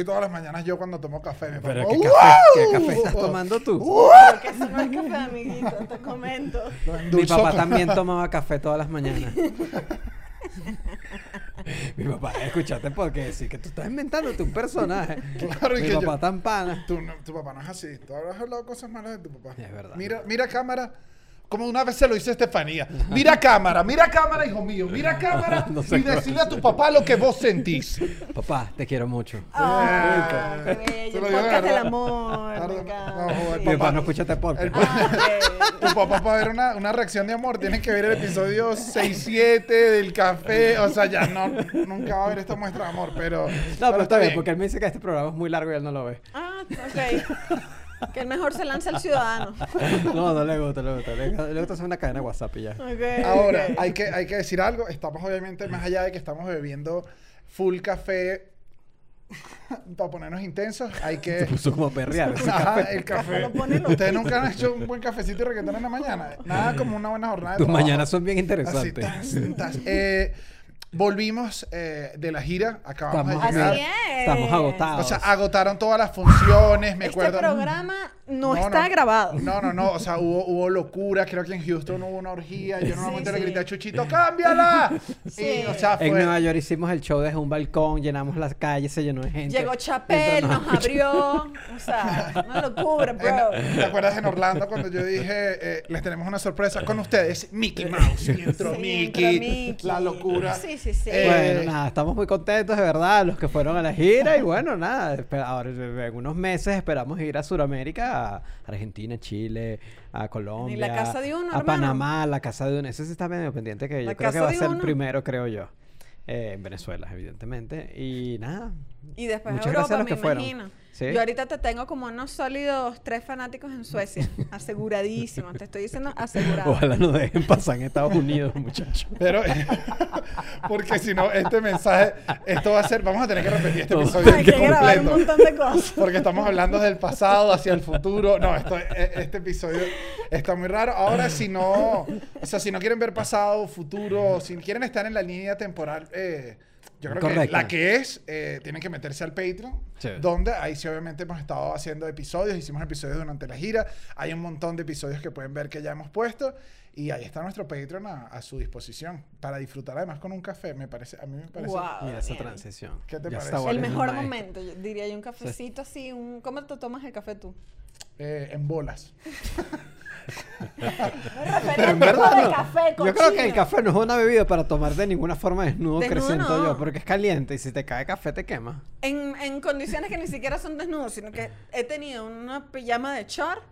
soy todas las mañanas yo cuando tomo café. Me Pero pongo, ¿qué ¡Wow! café, ¿qué café estás tomando tú? Porque eso no es café, amiguito, te comento. Mi papá también tomaba café todas las mañanas. Mi papá, escúchate porque sí que tú estás inventándote un personaje. Claro, y Mi que yo- papá tan pana. Tu, no- tu papá no es así. Tú habrás hablado cosas malas de tu papá. Es verdad. Mira, mira cámara. Como una vez se lo hizo Estefanía. Mira cámara, mira cámara, hijo mío. Mira cámara No sé y decirle a tu papá lo que vos sentís. Papá, te quiero mucho. Ah, qué bello. Se El podcast del amor. Claro, no, joder, Mi papá. papá no escucha este podcast. Ah. Tu papá para ver una, una reacción de amor tienes que ver el episodio 6-7 del café. O sea, ya no, nunca va a haber esta muestra de amor, pero... No, pero está bien, porque él me dice que este programa es muy largo y él no lo ve. Ah, ok. Que el mejor se lanza el ciudadano. No, no le gusta, le gusta. Le, le gusta hacer una cadena de WhatsApp y ya. Ok, Ahora, hay que, hay que decir algo. Estamos obviamente más allá de que estamos bebiendo full café para ponernos intensos. Hay Se que... puso como perrear. ese Ajá, café. el café. Ustedes nunca han hecho un buen cafecito y reggaetón en la mañana. Nada como una buena jornada Tus mañanas son bien Así, interesantes. tas, tas. Eh, volvimos eh, de la gira. Acabamos Estamos, de llegar. Así es. estamos agotados. O sea, agotaron todas las funciones, me Este acuerdo. programa no, está grabado. No, no, no. O sea, hubo, hubo locura. Creo que en Houston hubo una orgía. Yo normalmente Sí, le grité a Chuchito, ¡cámbiala! Sí. Y, o sea, En fue... Nueva York hicimos el show desde un balcón, llenamos las calles, se llenó de gente. Llegó Chapel, nos abrió. O sea, una locura, bro. En- ¿Te acuerdas en Orlando cuando yo dije, eh, les tenemos una sorpresa con ustedes? Mickey Mouse. Y entró Sí, Mickey, entró Mickey. La locura. Sí, sí, sí. Eh, Bueno, nada, estamos muy contentos de verdad, los que fueron a la gira y bueno, nada, ahora en unos meses esperamos ir a Sudamérica, a Argentina, Chile, a Colombia, casa de uno, a hermano. Panamá, la casa de uno, ese sí está medio pendiente que yo La creo que va a ser el primero, creo yo, eh, en Venezuela, evidentemente, y nada. Y después Muchas Europa, gracias a los me que fueron. Sí. Yo ahorita te tengo como unos sólidos tres fanáticos en Suecia. Aseguradísimo. Te estoy diciendo asegurado. Ojalá nos dejen pasar en Estados Unidos, muchachos. Pero, porque si no, este mensaje, esto va a ser, vamos a tener que repetir este No. episodio Hay que grabar un completo. montón de cosas. Porque estamos hablando del pasado hacia el futuro. No, esto, e- este episodio está muy raro. Ahora, si no, o sea, si no quieren ver pasado, futuro, si quieren estar en la línea temporal, eh, yo creo que la que es, eh, tienen que meterse al Patreon, Sí. donde ahí sí obviamente hemos estado haciendo episodios, hicimos episodios durante la gira, hay un montón de episodios que pueden ver que ya hemos puesto. Y ahí está nuestro Patreon a, a su disposición para disfrutar además con un café, me parece, a mí me parece. Wow. Mira esa transición. ¿Qué te Ya parece? está El mejor momento, yo diría yo, un cafecito así, un... ¿Cómo te tomas el café tú? eh, en bolas. Pero en verdad no. café, Yo creo que el café no es una bebida para tomar de ninguna forma desnudo, Desnudo creciento no. yo, porque es caliente y si te cae café te quema. En, en condiciones que ni siquiera son desnudos, sino que he tenido una pijama de short.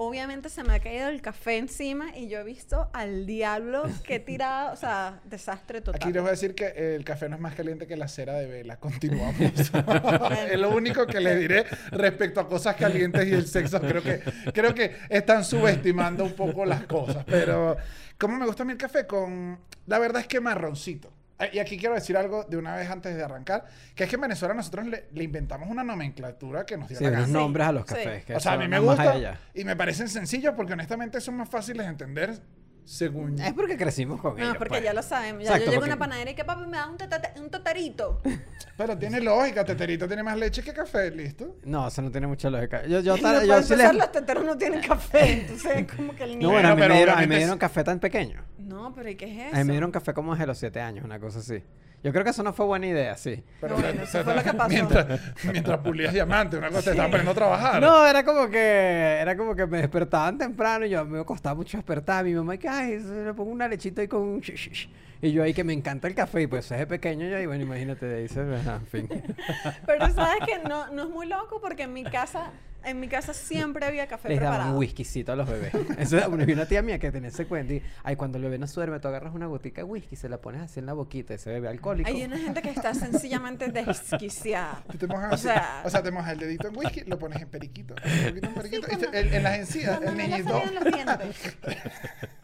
Obviamente se me ha caído el café encima y yo he visto al diablo que he tirado, o sea, desastre total. Aquí les voy a decir que el café no es más caliente que la cera de vela. Continuamos. es lo único que les diré respecto a cosas calientes y el sexo. Creo que, creo que están subestimando un poco las cosas. Pero, ¿cómo me gusta a mí el café? Con, la verdad es que marroncito. Eh, Y aquí quiero decir algo de una vez antes de arrancar, que es que en Venezuela nosotros le, le inventamos una nomenclatura que nos dio Sí, la unos gana. nombres a los Sí. cafés. que O sea, a mí me gusta y me parecen sencillos porque honestamente son más fáciles de entender según... Es porque crecimos con ellos. No, porque pues. ya lo sabemos. Ya Exacto, yo llego a porque- una panadería y que papi me da un, tata- un tatarito. Pero tiene lógica, Teterito tiene más leche que café, ¿listo? No, eso no tiene mucha lógica. Yo, yo, Y tal- no yo puede sí empezar, les- los teteros no tienen café. Entonces es como que el niño... No, bueno, a mí, Bueno, pero me dieron, a mí me obviamente dieron es- café tan pequeño. No, pero ¿y qué es eso? A mí me dieron café como desde los 7 años, una cosa así. Yo creo que eso no fue buena idea, sí. Pero No, bueno, eso fue lo que pasó. Mientras, mientras pulías diamante, una cosa te estaban poniendo a trabajar. No, era como que era como que me despertaban temprano y yo me costaba mucho despertar. Mi mamá que ay, le pongo una lechita ahí con un sh- sh- sh". y yo ahí que me encanta el café y pues desde pequeño yo y bueno, imagínate, de ahí se ajá, en fin. Pero sabes que no, no es muy loco porque en mi casa, en mi casa siempre había café Les daban preparado. un whiskycito a los bebés. Eso era una, una tía mía que tenía ese cuento y ay, cuando el bebé no duerme, tú agarras una gotica de whisky, se la pones así en la boquita, ese bebé alcohólico. Hay una gente que está sencillamente desquiciada. Tú te mojas O así, sea- o sea, te mojas el dedito en whisky, lo pones en periquito. Un poquito en periquito. y te- en, en las encías, Cuando el niñito. salían los dientes.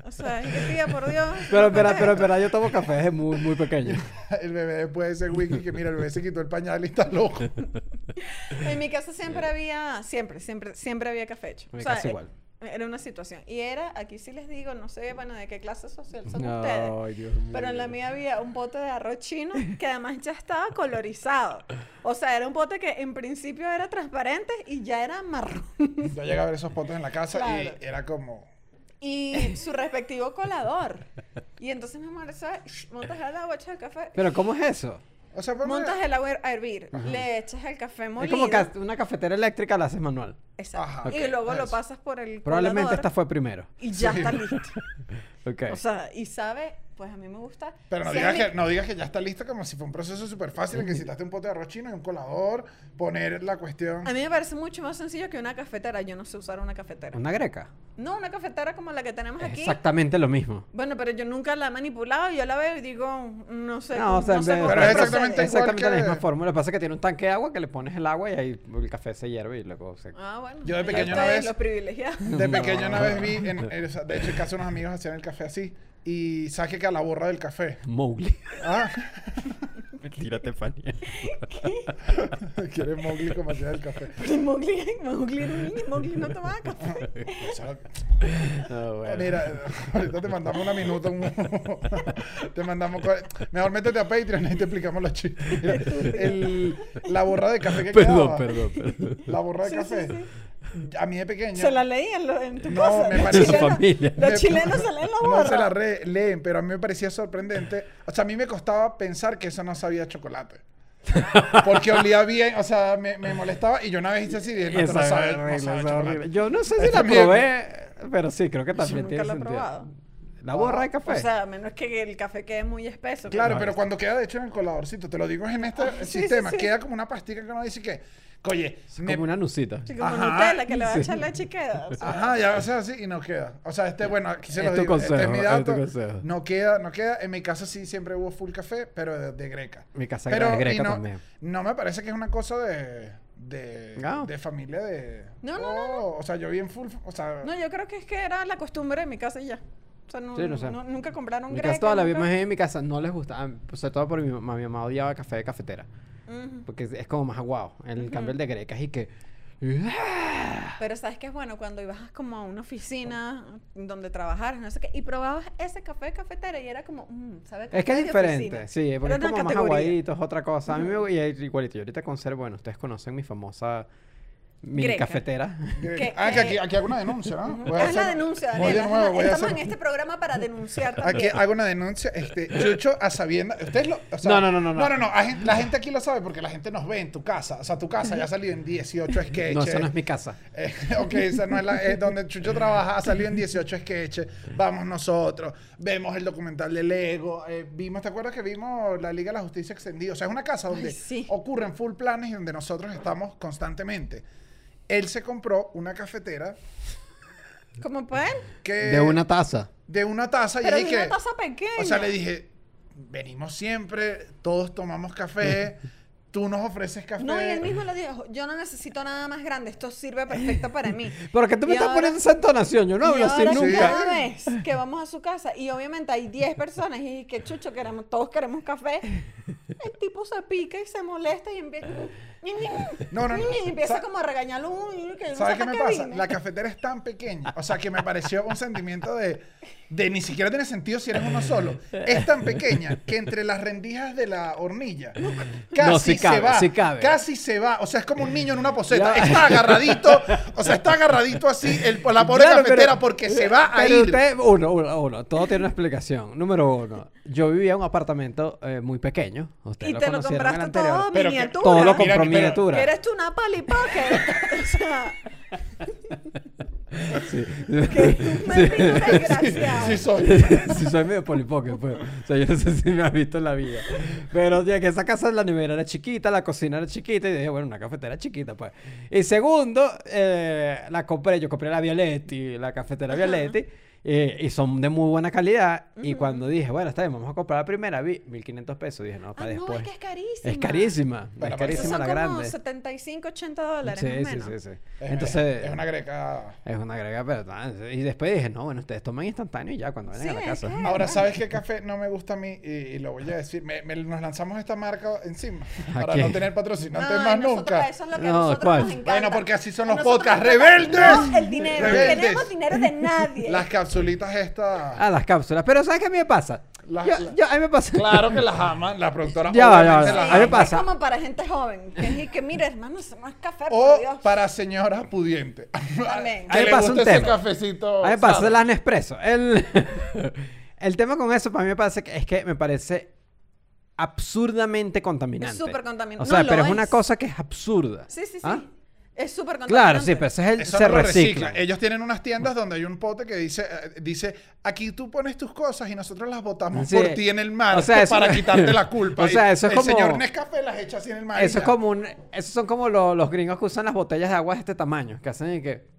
O sea, es que tía, por Dios. Pero ¿qué espera, es pero espera, yo tomo café desde muy, muy pequeño. El bebé después de ese whisky que mira, el bebé se quitó el pañal y está loco. En mi casa siempre había, siempre, siempre, siempre había café hecho. O sea, igual. Era una situación. Y era, aquí sí les digo, no sé, bueno, de qué clase social son ustedes. Ay, Dios mío. Pero en la mía había un bote de arroz chino que además ya estaba colorizado. O sea, era un bote que en principio era transparente y ya era marrón. Yo llegué a ver esos potes en la casa Claro. y era como... Y su respectivo colador. Y entonces mi amor, ¿sabes? Montas el agua, echas el café. Pero ¿cómo es eso? O sea, ponme- Montas el agua a hervir, le echas el café Es molido. como ca- una cafetera eléctrica la haces manual. Exacto. Ajá. Y luego lo pasas por el Probablemente colador esta fue primero. y ya está listo. Ok. O sea, y sabe, pues a mí me gusta. Pero no si digas, que, no digas que ya está listo como si fue un proceso súper fácil en que necesitaste un pote de arroz chino y un colador, poner la cuestión... A mí me parece mucho más sencillo que una cafetera. Yo no sé usar una cafetera. Una greca. No, una cafetera como la que tenemos aquí. Exactamente lo mismo. Bueno, pero yo nunca la he manipulado. Yo la veo y digo, no sé. No, o sea, en sé Pero es exactamente igual exactamente la que- misma fórmula. Lo que pasa es que tiene un tanque de agua que le pones el agua y ahí el café se hierve y luego se... Ah, bueno. Yo de pequeño una vez- Los privilegiados. De pequeño una vez vi, en, en- de hecho en casa unos amigos hacían el café así y saque que a la borra del café. Mowgli. Ah, Mentira, Estefanía. quiere Mowgli como hacía el café. Mowgli, Mowgli era un niño. Mowgli no tomaba café. O sea, Ah, bueno. Mira, ahorita te mandamos una minuta. un- te mandamos. Mejor métete a Patreon y te explicamos los chistes. La borra de café que Perdón, quedaba. perdón, perdón. La borra de Sí, café. sí, A mí de pequeño. Se la leían en tu No, casa. me Los chilenos- La familia. Los Me- chilenos se leen la. No se la re- leen, pero a mí me parecía sorprendente. O sea, a mí me costaba pensar que eso no sabía chocolate. Porque olía bien, o sea, me, me molestaba y yo una vez hice así y dije, no, no sabe, es no horrible, sabe horrible. Yo no sé si la es mi- probé, pero sí, creo que también tiene la sentido. probado. La borra de café. O sea, a menos que el café quede muy espeso. Claro, No, pero cuando queda de hecho en el coladorcito, te lo digo es en este Ah, sí, sistema, sí, sí. queda como una pastica que uno dice que, oye, Es me- como una nucita. Sí, como Ajá. Nutella, que le va a echar leche y queda. o sea. Ajá, ya va a ser así y no queda. O sea, este, bueno, aquí se Es lo tu digo. este es mi es tu dato. consejo. No queda, no queda. En mi casa sí siempre hubo full café, pero de, de greca. Mi casa Pero y greca no, también. no me parece que es una cosa de, de, No. de familia de... No, no, no, Oh, O sea, yo vi en full, o sea... No, yo creo que es que era la costumbre de mi casa y ya. O sea, no, Sí, no sé. no- nunca compraron En mi greca. casa toda la vida, nunca- más en mi casa no les gusta, ah, sobre todo porque mi mamá, mi mamá odiaba café de cafetera, Porque es, es como más aguado. En el cambio el de greca y que Pero sabes que es bueno cuando ibas como a una oficina donde trabajaras, no sé qué, y probabas ese café de cafetera y era como, mm, ¿sabes? es que es diferente, sí, porque es como más aguadito, es otra cosa. A mí me y es igualito. Yo ahorita conservo, bueno, ustedes conocen mi famosa Greca. cafetera. que- ah, que aquí, aquí hago una denuncia, ¿no? Voy a Haz la denuncia, Voy de Daniela. nuevo, voy a Estamos hacer... en este programa para denunciar Aquí también. hago una denuncia. Este, Chucho, a sabienda. Ustedes lo. o sea, No, no, no, no, No, no. no, La gente aquí lo sabe porque la gente nos ve en tu casa. O sea, tu casa ya ha salido en 18 sketches. No, esa no es mi casa. Eh, ok, esa no es la. Es donde Chucho trabaja, ha salido en 18 sketches. Vamos nosotros. Vemos el documental de Lego. eh, vimos, ¿te acuerdas que vimos la Liga de la Justicia Extendida? O sea, es una casa donde Ay, sí. ocurren full planes y donde nosotros estamos constantemente. Él se compró una cafetera ¿Cómo pueden? que. De una taza. de una taza y Pero yo de dije. una taza pequeña. O sea, le dije, venimos siempre, todos tomamos café, tú nos ofreces café. No, y él mismo le dijo, yo no necesito nada más grande, esto sirve perfecto para mí. Pero que tú me Y estás ahora- poniendo esa entonación, yo no y hablo así nunca. cada vez que vamos a su casa y obviamente hay 10 personas y que chucho queremos, todos queremos café, el tipo se pica y se molesta y empieza, No, no, no. y empieza como a regañarlo uy, que no ¿Sabes qué me pasa? La cafetera es tan pequeña, o sea, que me pareció un sentimiento de, de ni siquiera tiene sentido si eres uno solo. Es tan pequeña que entre las rendijas de la hornilla casi No, sí cabe, se va, sí cabe. casi se va, o sea, es como un niño en una poseta, Ya. está agarradito, o sea, está agarradito así el, la pobre Claro, cafetera pero- porque se va a ir. usted- uno, uno, uno, todo tiene una explicación. Número uno, yo vivía en un apartamento eh, muy pequeño. Ustedes Y te lo en el compraste anterior. todo Pero que- miniatura. Todo lo compró pero- miniatura. Que eres tú una palipoque. o sea, Sí. un pepino desgraciado. Sí soy. sí, soy medio polipoque, pues. O sea, yo no sé si me has visto en la vida. Pero ya que esa casa, la nevera era chiquita, la cocina era chiquita, y dije, bueno, una cafetera chiquita, pues. Y segundo, eh, la compré, yo compré la Violetti, la cafetera Violetti, Eh, y son de muy buena calidad. Y cuando dije, bueno, está bien, vamos a comprar la primera, vi 1500 pesos. Dije, no, Ah, para no, después. es que es carísima. Es carísima. Bueno, es carísima son la como grande. 75, 80 dólares Sí, más sí, menos. sí, sí. Es, Entonces, es una greca. es una agrega, pero ah, Y después dije, no, bueno, ustedes toman instantáneo y ya cuando vayan a la casa. que- Ahora. ¿sabes qué café no me gusta a mí? Y, y lo voy a decir. Me- me- nos lanzamos esta marca encima. ¿A Para qué? no tener patrocinantes más nosotros- nunca. Eso es lo que No, a nosotros ¿cuál? nos encanta. Bueno, porque así son los podcasts. ¡Rebeldes! No, el dinero. ¡Rebeldes! No tenemos dinero de nadie. Las capsulitas estas. Ah, las cápsulas. Pero ¿sabes qué a mí me pasa? Las- yo, las- yo- a mí me pasa. Claro que las aman. La productora Ya va, ya va. las A mí me pasa. Es como para gente joven. Que, es que mira, hermano, es café, por O Dios. para señoras pudientes. También. A mí me le pasa un tema. cafecito. A mí me pasa ¿sabes? la Nespresso. El, el tema con eso para mí me parece que es que me parece absurdamente contaminante. Es súper contaminante. O sea, No, pero es una cosa que es absurda. Sí, sí, sí. ¿Ah? Es súper Claro, sí, pero ese es el Eso se no lo recicla. Ellos tienen unas tiendas donde hay un pote que dice, eh, dice, aquí tú pones tus cosas y nosotros las botamos Sí. por ti en el mar O sea, eso- para quitarte la culpa. O sea, Y eso es el como- señor Nescafé las echa así en el mar. y Eso es ya. como un, esos son como lo- los gringos que usan las botellas de agua de este tamaño, que hacen y que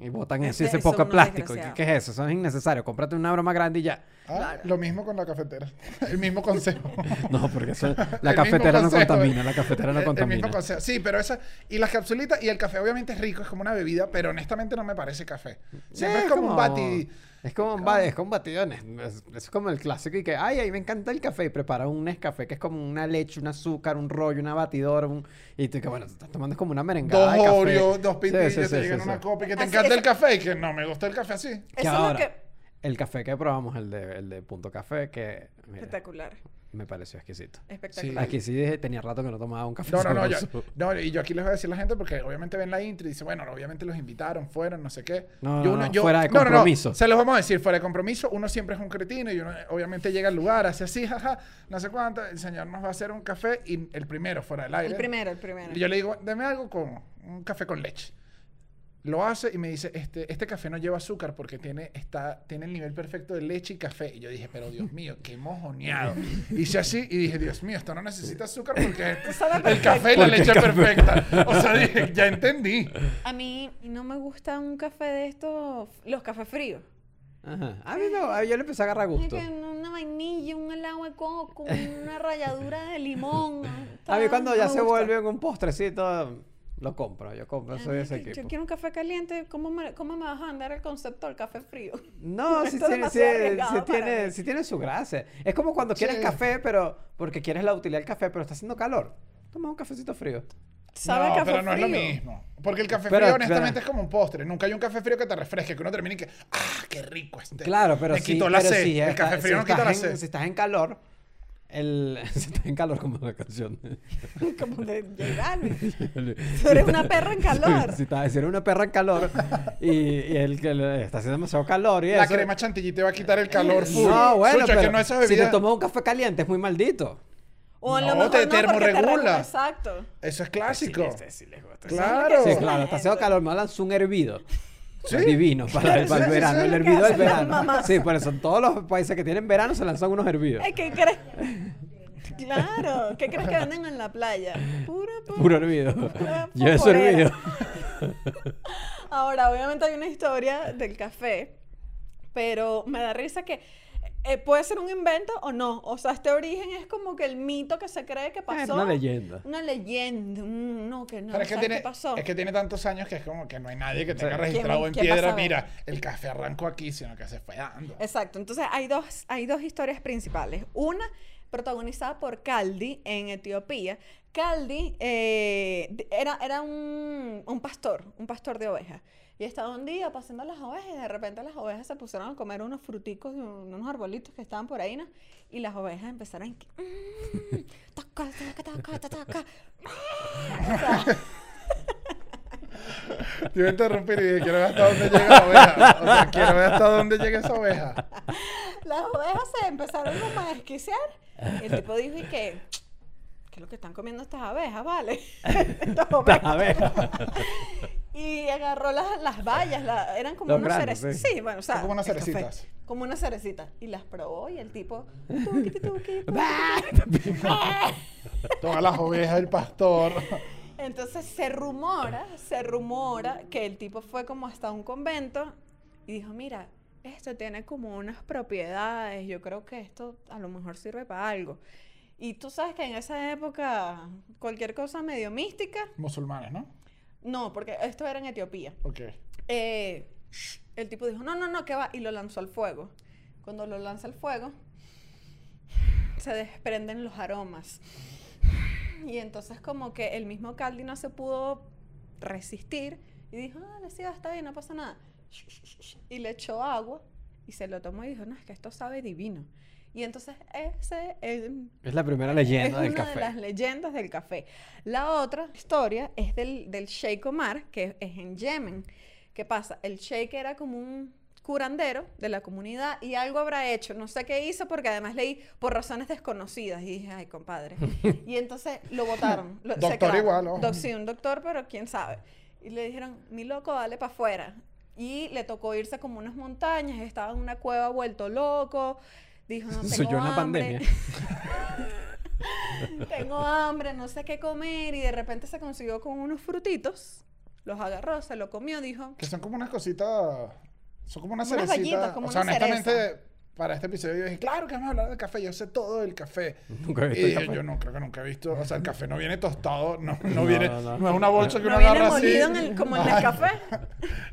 y botan de- ese son poco unos plástico. ¿Qué, es eso? Eso es innecesario. Cómprate una broma grande y ya. Ah, Claro. Lo mismo con la cafetera. El mismo consejo. No, porque eso- la cafetera no contamina, la cafetera no El- El mismo contamina. consejo. Sí, pero esa. Y las capsulitas y el café, obviamente es rico, es como una bebida, pero honestamente no me parece café. Siempre Sí, es como, un bati. Es como un, es como un batido. de Nes- Es, es como el clásico y que, ay, ay, me encanta el café. Y prepara un Nescafé que es como una leche, un azúcar, un rollo, una batidora. Un, y tú que, bueno, te estás tomando como una merengada Dos de café. Oreos, dos Sí, pintillos, sí, sí, te llegan sí, una sí. copa y que te Así encanta es. el café y que no me gusta el café así. Eso Que es ahora, lo que... el café que probamos, el de, el de Punto Café, que mira, Espectacular. me pareció exquisito. Espectacular. Aquí sí dije, tenía rato que no tomaba un café No, no, no, yo, no, y yo aquí les voy a decir a la gente porque obviamente ven la intro y dicen, bueno, obviamente los invitaron, fueron, no sé qué. No, Yo no, no, fuera de no, no, no, compromiso. se los vamos a decir, fuera de compromiso, uno siempre es un cretino y uno eh, obviamente llega al lugar, hace así, jaja, no sé cuánto, el señor nos va a hacer un café y el primero fuera del aire. El primero, el primero. Y yo le digo, deme algo con un café con leche. Lo hace y me dice, este, este café no lleva azúcar porque tiene, está, tiene el nivel perfecto de leche y café. Y yo dije, pero Dios mío, qué mojoneado. Hice así y dije, Dios mío, esto no necesita azúcar porque el café y la leche es perfecta. O sea, dije, ya entendí. A mí no me gusta un café de estos, los cafés fríos. Ajá. A mí no, a- yo le empecé a agarrar Es gusto. que una vainilla, un helado de coco, una ralladura de limón. A mí cuando ya se vuelve un postrecito, lo compro. Yo compro, soy de ese equipo. Yo quiero un café caliente. ¿Cómo me, cómo me vas a andar el concepto del café frío? No, es tiene, sí, demasiado sí arriesgado para tiene, sí tiene su gracia. Es como cuando quieres Sí. café, pero porque quieres la utilidad del café, pero está haciendo calor. Toma un cafecito frío. ¿Sabe no, café pero no es lo frío? mismo. Porque el café Pero, frío, honestamente, pero- es como un postre. Nunca hay un café frío que te refresque, que uno termine y que, ¡ah, qué rico este! Claro, pero Me sí, quitó la pero sed. sí, el está- café frío si no quita la sed. Si estás en calor, el, si estás en calor como la canción. Como de llegar. Tú eres una perra en calor. si, estás, si eres una perra en calor y, y el que está haciendo demasiado calor y La eso. crema chantilly te va a quitar el calor full. No, bueno, Sucha, pero que no esas si te tomas un café caliente es muy maldito. O a lo No, mejor te no, termorregula. regula, Exacto. Eso es clásico. Sí, Claro. Sí, claro, está haciendo calor, me lanzó un hervido. ¿Sí? Es divino para el, para verano, el hervido del verano. Sí, por eso en todos los países que tienen verano se lanzan unos hervidos. ¿qué crees? Claro. ¿Qué crees que venden en la playa? Puro, puro. Puro hervido. Yo eso hervido. Ahora, obviamente hay una historia del café, pero me da risa que eh, puede ser un invento o no. O sea, este origen es como que el mito que se cree que Es pasó. una leyenda. Una leyenda. un- no, que no. Pero es que, ¿sabes tiene, qué pasó? es que tiene tantos años que es como que no hay nadie que tenga Sí. registrado ¿Quién- en piedra. Mira, el café arrancó aquí, sino que se fue dando. Exacto. Entonces hay dos, hay dos historias principales. Una protagonizada por Caldi en Etiopía. Caldi eh, era, era un, un pastor, un pastor de ovejas. Y estaba un día pasando las ovejas y de repente las ovejas se pusieron a comer unos fruticos de un- unos arbolitos que estaban por ahí, ¿no? Y las ovejas empezaron a... "Mm, taca, taca, taca, taca, taca". O sea, Te iba a interrumpir y dije, quiero ver hasta dónde llega la oveja. O sea, quiero ver hasta dónde llega esa oveja. las ovejas se empezaron como a desquiciar. Y el tipo dijo, ¿y qué? ¿Qué es lo que están comiendo estas abejas, vale? Estas ovejas. Y agarró las, las la- eran como Los unas cerecitas. sí. Sí, bueno, o sea, como unas café. cerecitas. Como unas cerecitas. Y las probó y el tipo... tuqui, tuqui, tuqui. Todas las ovejas del pastor. Entonces se rumora, se rumora que el tipo fue como hasta un convento y dijo, mira, esto tiene como unas propiedades, yo creo que esto a lo mejor sirve para algo. Y tú sabes que en esa época cualquier cosa medio mística, Musulmanes, ¿no? No, porque esto era en Etiopía. Ok. Eh, el tipo dijo, no, no, no, que va, y lo lanzó al fuego. Cuando lo lanza al fuego, se desprenden los aromas. Y entonces como que el mismo Caldi no se pudo resistir y dijo, ah, le siga, está bien, no pasa nada. Y le echó agua y se lo tomó y dijo, no, es que esto sabe divino. Y entonces ese es, Es la primera leyenda es del una café. de las leyendas del café. La otra historia es del, del Sheikh Omar, que es en Yemen. ¿Qué pasa? El Sheikh era como un curandero de la comunidad y algo habrá hecho. No sé qué hizo porque además leí por razones desconocidas y dije, ay, compadre. y entonces lo votaron. Lo- Doctor igual. Doc- sí, un doctor, pero quién sabe. Y le dijeron, mi loco, dale para afuera. Y le tocó irse como unas montañas, estaba en una cueva vuelto loco. Dijo, no tengo Soy yo en la hambre". pandemia. tengo hambre, no sé qué comer. Y de repente se consiguió con unos frutitos. Los agarró, se lo comió, dijo, Que son como unas cositas. Son como unas cerecitas. bayitas, como o sea, una honestamente, cereza. para este episodio yo dije, claro que vamos a hablar del café. Yo sé todo del café. Nunca he Y visto el dije, café. yo no, creo que nunca he visto. O sea, el café no viene tostado. No, no, No, viene. no, No, no. es una bolsa que no uno viene agarra así. molido en el- como en el Ajá. café.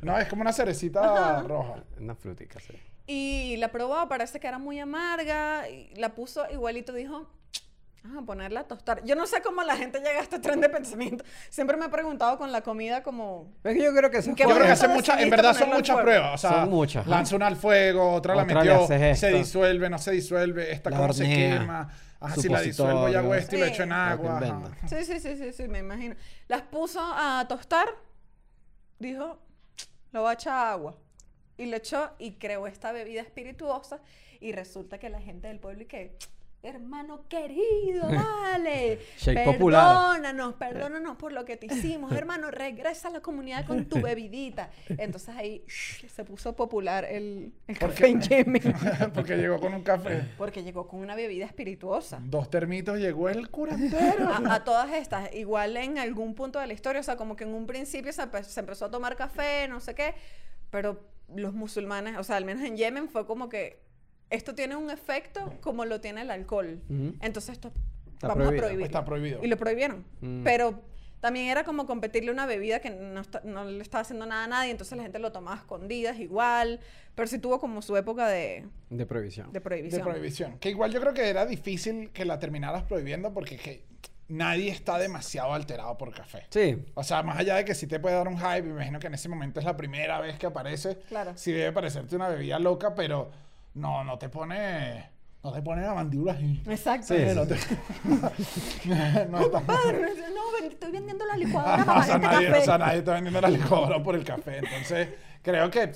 No, es como una cerecita roja. Una frutica, sí. Y la probó, parece que era muy amarga. Y la puso igualito, dijo, ah, ponerla a tostar. Yo no sé cómo la gente llega a este tren de pensamiento. Siempre me he preguntado con la comida como... Es que yo creo que eso ¿Qué Yo creo que hace muchas, en verdad son muchas pruebas. O sea, Son muchas, lanza una al fuego, otra, la Otra le metió, se disuelve, no se disuelve, esta La cómo se hornea, quema. Ajá, si la disuelvo y hago esto y lo Sí. echo en agua. Sí, sí, sí, sí, sí, me imagino. Las puso a tostar, dijo, lo voy a echar agua. Y le echó y creó esta bebida espirituosa. Y resulta que la gente del pueblo y que, hermano querido, vale. Shake popular. Perdónanos, perdónanos por lo que te hicimos, hermano. Regresa a la comunidad con tu bebidita. Entonces ahí shh, se puso popular el, el ¿Por café qué? en Yemen. Porque llegó con un café. Porque llegó con una bebida espirituosa. Dos termitos, llegó el curandero. a, a todas estas, igual en algún punto de la historia, o sea, como que en un principio se, se empezó a tomar café, no sé qué, pero los musulmanes, o sea, al menos en Yemen fue como que esto tiene un efecto como lo tiene el alcohol. Entonces esto Está vamos prohibido. a prohibir. Está prohibido. Y lo prohibieron. Mm. Pero también era como competirle una bebida que no, está- no le estaba haciendo nada a nadie, entonces la gente lo tomaba a escondidas igual, pero sí tuvo como su época de, De prohibición. de de prohibición. prohibición. Que igual yo creo que era difícil que la terminaras prohibiendo porque que nadie está demasiado alterado por café. Sí. O sea, más allá de que sí te puede dar un hype, me imagino que en ese momento es la primera vez que aparece. Claro. Sí debe parecerte una bebida loca, pero no, no te pone... No te pone la mandíbula así. Exacto. Sí. No, te- no está- Padre, no, ven- estoy vendiendo la licuadora Ajá, para o, sea, este nadie, café. o sea, nadie está vendiendo la licuadora por el café. Entonces, creo que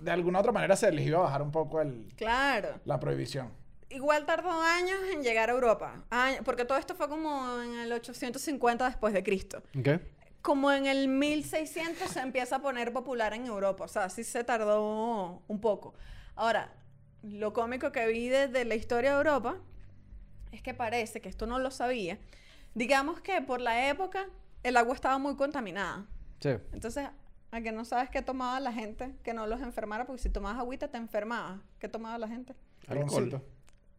de alguna otra manera se les iba a bajar un poco el, Claro. la prohibición. Igual tardó años en llegar a Europa, Años- porque todo esto fue como en el 850 después de Cristo. ¿Qué? Como en el 1600 se empieza a poner popular en Europa, o sea, sí se tardó un poco. Ahora, lo cómico que vi desde la historia de Europa es que parece que esto no lo sabía. Digamos que por la época el agua estaba muy contaminada. Sí. Entonces, a que no sabes qué tomaba la gente que no los enfermara, porque si tomabas agüita te enfermabas. ¿Qué tomaba la gente? Roncito.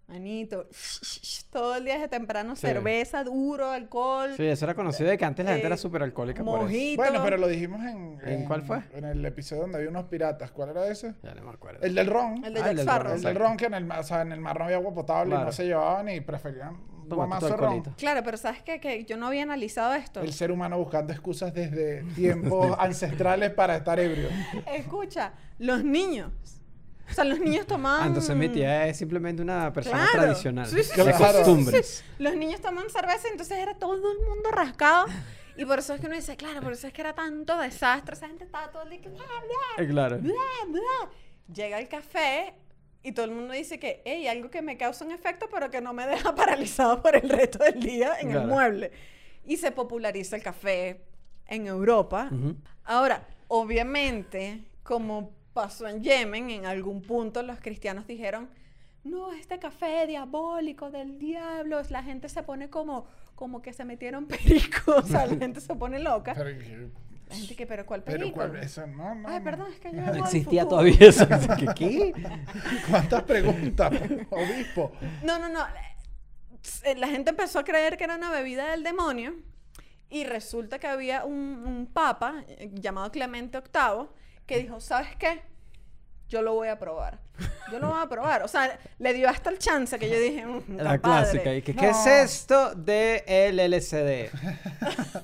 Manito, todo el día desde temprano, Sí. cerveza, duro, alcohol, Sí, eso era conocido de que antes la gente era Eh, súper alcohólica por eso. mojito. Bueno, pero lo dijimos en, ¿En cuál fue? En el episodio donde había unos piratas. ¿Cuál era ese? Ya no me acuerdo. El del ron. El de Ah, Jack el del Sparrow. ron, El del ron que en el, mar- o sea, en el mar no había agua potable y no se llevaban y preferían de ron. Claro, pero ¿sabes qué? Que yo no había analizado esto. El ser humano buscando excusas desde tiempos ancestrales para estar ebrio. Escucha, los niños. O sea, los niños tomaban... Ah, entonces mi tía es simplemente una persona Claro. tradicional. Sí, sí, de sí, sí, sí, sí, costumbres. Los niños toman cerveza, entonces era todo el mundo rascado. Y por eso es que uno dice, claro, por eso es que era tanto desastre. Esa gente estaba todo el día que... bla, bla, Eh, claro. bla, bla. Llega el café y todo el mundo dice que, hey, algo que me causa un efecto, pero que no me deja paralizado por el resto del día en el Claro. mueble. Y se populariza el café en Europa. Ujú. Ahora, obviamente, como pasó en Yemen, en algún punto los cristianos dijeron, no, este café diabólico del diablo, la gente se pone como, como que se metieron pericos, o sea, la gente se pone loca. Pero, ¿qué- La gente que, pero ¿cuál Pero película? cuál, eso no, no. Ay, no. perdón, es que yo No existía todavía eso. ¿Qué? qué? ¿Cuántas preguntas, obispo? No, no, no. Eh, La gente empezó a creer que era una bebida del demonio y resulta que había un, un papa eh, llamado Clemente VIII que dijo, ¿sabes qué? Yo lo voy a probar. Yo lo voy a probar. O sea, le dio hasta el chance que yo dije, "Mm, La está padre". clásica. ¿Y que, ¿Qué es esto de el LCD?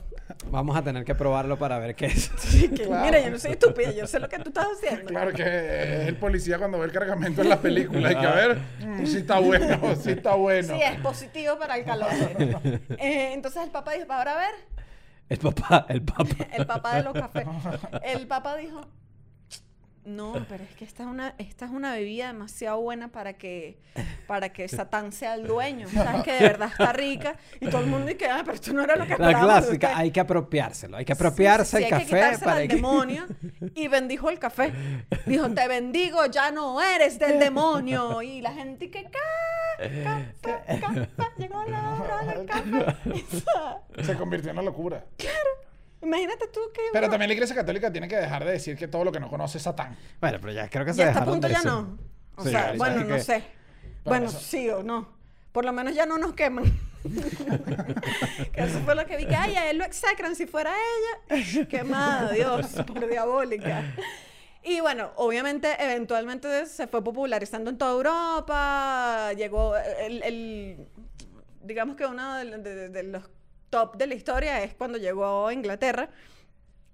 Vamos a tener que probarlo para ver qué es. Sí, que, Claro. Mira, yo no soy estúpida, yo sé lo que tú estás haciendo. Claro que es el policía cuando ve el cargamento en la película. Hay que ver mm, si está bueno, si está bueno. Sí, es positivo para el calor. Eh, entonces el papá dijo, ahora a ver, El papá, el papá. el papá de los cafés. El papá dijo, no, pero es que esta es una, esta es una bebida demasiado buena para que, para que Satán sea el dueño. Sabes que de verdad está rica. Y todo el mundo dice, ah, pero esto no era lo que La clásica. usted". Hay que apropiárselo. Hay que apropiarse Sí, sí, el hay que café quitársela para al que... demonio y bendijo el café. Dijo, te bendigo, ya no eres del demonio. Y la gente que café, café, café, llegó la hora del café. Se convirtió en una locura. Imagínate tú que... Pero también la iglesia católica tiene que dejar de decir que todo lo que no conoce es Satán. Bueno, pero ya creo que se Ya a este dejaron punto de ya eso. no. O Sí, sea, bueno, no que- sé. Bueno, eso- sí o no. Por lo menos ya no nos queman. que eso fue lo que vi. Que ay, a él lo execran si fuera ella. Quemada, Dios, por diabólica. Y bueno, obviamente, eventualmente se fue popularizando en toda Europa. Llegó el, el- digamos que uno de, de- de los top de la historia es cuando llegó a Inglaterra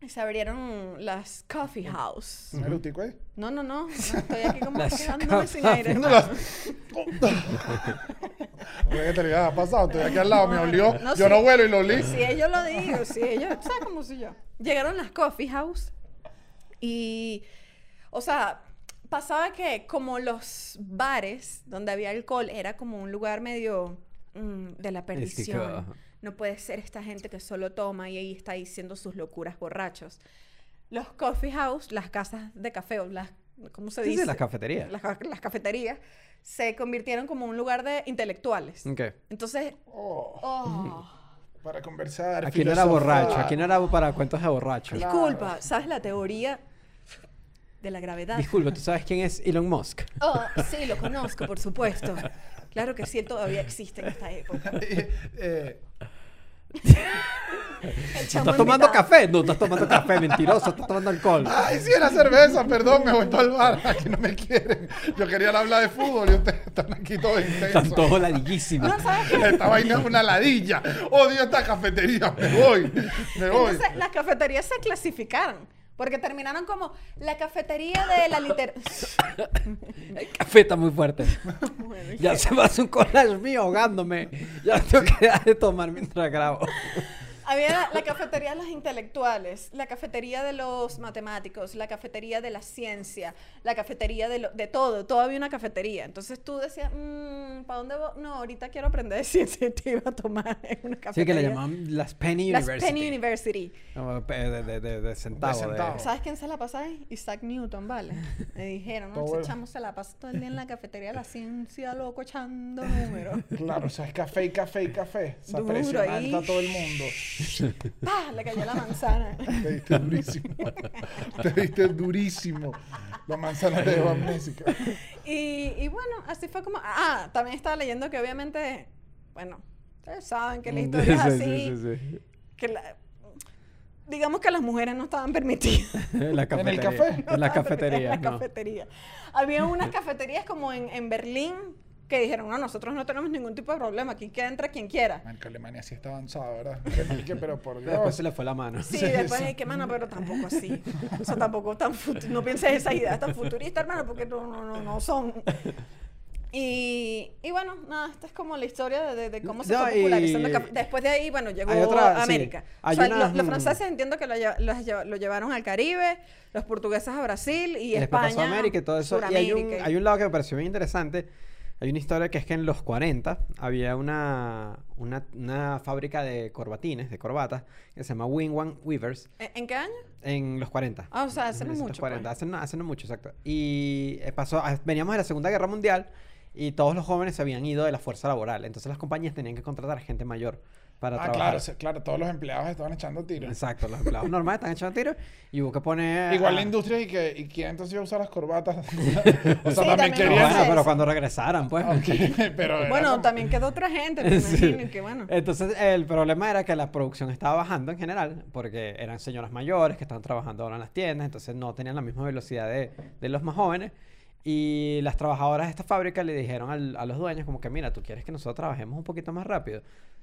y se abrieron las coffee house. ¿Un eructico ahí? No, no, no. no, Estoy aquí como quedándome sin aire. No las- que te había pasado, estoy aquí al lado, me olió. No, yo sí. no huelo y lo olí. Si ellos lo digo, si ellos, ¿sabes cómo soy yo? Llegaron las coffee house y, o sea, pasaba que como los bares donde había alcohol era como un lugar medio mm, de la perdición. ajá. No puede ser esta gente que solo toma y ahí está diciendo sus locuras borrachos. Los coffee house, las casas de café o las, ¿cómo se Sí, dice? sí, las cafeterías. Las, las cafeterías se convirtieron como un lugar de intelectuales. Ok. Entonces, Oh, oh, para conversar. Aquí no era borracho, aquí no era para cuentos de borracho. Claro. disculpa, ¿sabes la teoría de la gravedad? Disculpa, ¿tú sabes quién es Elon Musk? Oh, sí, lo conozco, por supuesto. Claro que sí, él todavía existe en esta época. Eh, ¿Estás tomando café? No, estás tomando café, mentiroso, estás tomando alcohol. Ay, sí, era cerveza, perdón, me he vuelto al bar. Aquí no me quieren. Yo quería hablar de fútbol y ustedes están aquí todos Están intensos. todos ladillísimos. No, ¿sabes qué? Esta vaina es una ladilla. Odio esta cafetería. Me voy. Me voy. Entonces, las cafeterías se clasificaron. Porque terminaron como la cafetería de la literatura. El café está muy fuerte. Ya se me hace un collage mío ahogándome. Ya tengo que dejar de tomar mientras grabo. Había la, cafetería de los intelectuales, la cafetería de los matemáticos, la cafetería de la ciencia, la cafetería de, lo- de todo. Todo había una cafetería. Entonces tú decías, ¿para dónde voy? No, ahorita quiero aprender de ciencia y te iba a tomar en una Sí, cafetería. que le llamaban las Penny Las University. Penny University. Pe- De, de, de, de centavo. De de- centavo. ¿Sabes quién se la pasa ahí? Isaac Newton, ¿vale? Me dijeron, ¿no? Ese chamo se la pasa todo el día en la cafetería de la ciencia, loco, echando números. Claro, o sea, es café y café y café. Duro presión ahí. alta a todo el mundo. ¡Pah! Le cayó la manzana. Te diste durísimo. Te diste durísimo. La manzana dejó amnésica. Y, y bueno, así fue como... Ah, también estaba leyendo que obviamente, bueno, ustedes saben que la historia es Sí, así, sí, sí, sí. que la- digamos que las mujeres no estaban permitidas. En la el café? En la estaban cafetería. permitidas en la no. cafetería. Había unas cafeterías como en, en Berlín que dijeron, no, nosotros no tenemos ningún tipo de problema, aquí que entra quien quiera. Que Alemania sí está avanzada, ¿verdad? Pero por Después Dios. se le fue la mano. Sí, Sí, después sí. hay que, mano, pero tampoco así. O sea, tampoco tan no pienses esas ideas tan futuristas, hermano, porque no, no, no, no son. Y, y bueno, nada, esta es como la historia de, de- de cómo se No, fue popularizando. y-. Después de ahí, bueno, llegó otra- a sí, América. hay O sea, unas, los, los mm, franceses entiendo que lo, lle- lo llevaron al Caribe, los portugueses a Brasil y, Y después España. pasó a América y todo eso. Y hay un, Suramérica. hay un lado que me pareció bien interesante. Hay una historia que es que en los 40 había una, una, una fábrica de corbatines, de corbatas, que se llama Wing One Weavers, ¿En, en qué año? en los 40. Ah, o sea, hace no mucho. 1940, pues. hace, no, hace no mucho, exacto. Y eh, pasó, ah, veníamos de la Segunda Guerra Mundial y todos los jóvenes se habían ido de la fuerza laboral. Entonces las compañías tenían que contratar gente mayor para Ah, trabajar. claro, claro, todos los empleados estaban echando tiros. Exacto, los empleados normales están echando tiros y hubo que poner... Igual a- la industria y que y quién entonces iba a usar las corbatas. o sea, Sí, también también querían. bueno, pero cuando regresaran, pues. Pero Bueno, como- también quedó otra gente, me Sí. imagino, que bueno. Entonces, el problema era que la producción estaba bajando en general, porque eran señoras mayores que estaban trabajando ahora en las tiendas, entonces no tenían la misma velocidad de, de los más jóvenes. Y las trabajadoras de esta fábrica le dijeron al- a los dueños como que, mira, tú quieres que nosotros trabajemos un poquito más rápido,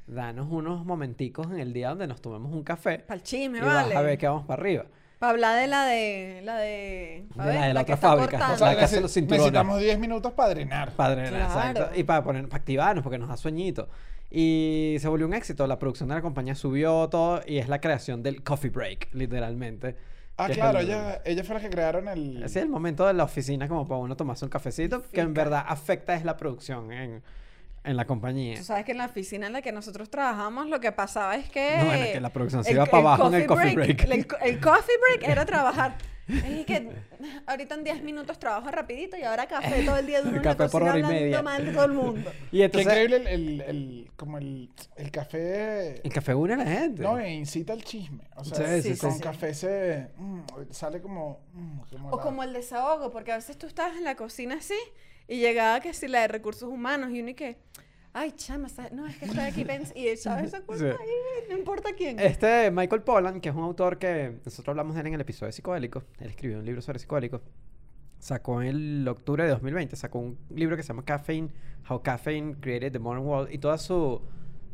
danos unos momenticos en el día donde nos tomemos un café Para el chisme, y vas vale. a ver que vamos para arriba. Para hablar de la de. La de. De la de la que otra está fábrica. O sea, la que hace los cinturones. necesitamos 10 minutos para drenar. Padre, Claro. exacto. Y para, poner, para activarnos, porque nos da sueñito. Y se volvió un éxito. La producción de la compañía subió todo y es la creación del coffee break, literalmente. Ah, claro, el- ella, ella fue la que crearon el. Ese es el momento de la oficina como para uno tomarse un cafecito, que en verdad afecta es la producción en, en la compañía. Tú sabes que en la oficina en la que nosotros trabajamos lo que pasaba es que... No, bueno, que la producción se iba para abajo en el coffee break. El, co- el coffee break era trabajar. Es que ahorita en 10 minutos trabajo rapidito y ahora café todo el día duro en la Café por cocina hora y hablando media. mal de todo el mundo. Y Qué entonces, increíble el, el, el- como el, el café. el café une a la gente. No, e incita el chisme. O sea, Sí, sí, con sí. café se mm, sale como. mm, como O la- como el desahogo, porque a veces tú estabas en la cocina así y llegaba que si la de recursos humanos y uno y que, ay, chama, ¿sabes? no, es que estoy aquí pens y echaba esa culpa Sí. ahí, no importa quién. Este Michael Pollan, que es un autor que nosotros hablamos de él en el episodio de psicodélicos, él escribió un libro sobre psicodélicos, sacó en el octubre de 2020, sacó un libro que se llama Caffeine, How Caffeine Created the Modern World, y toda su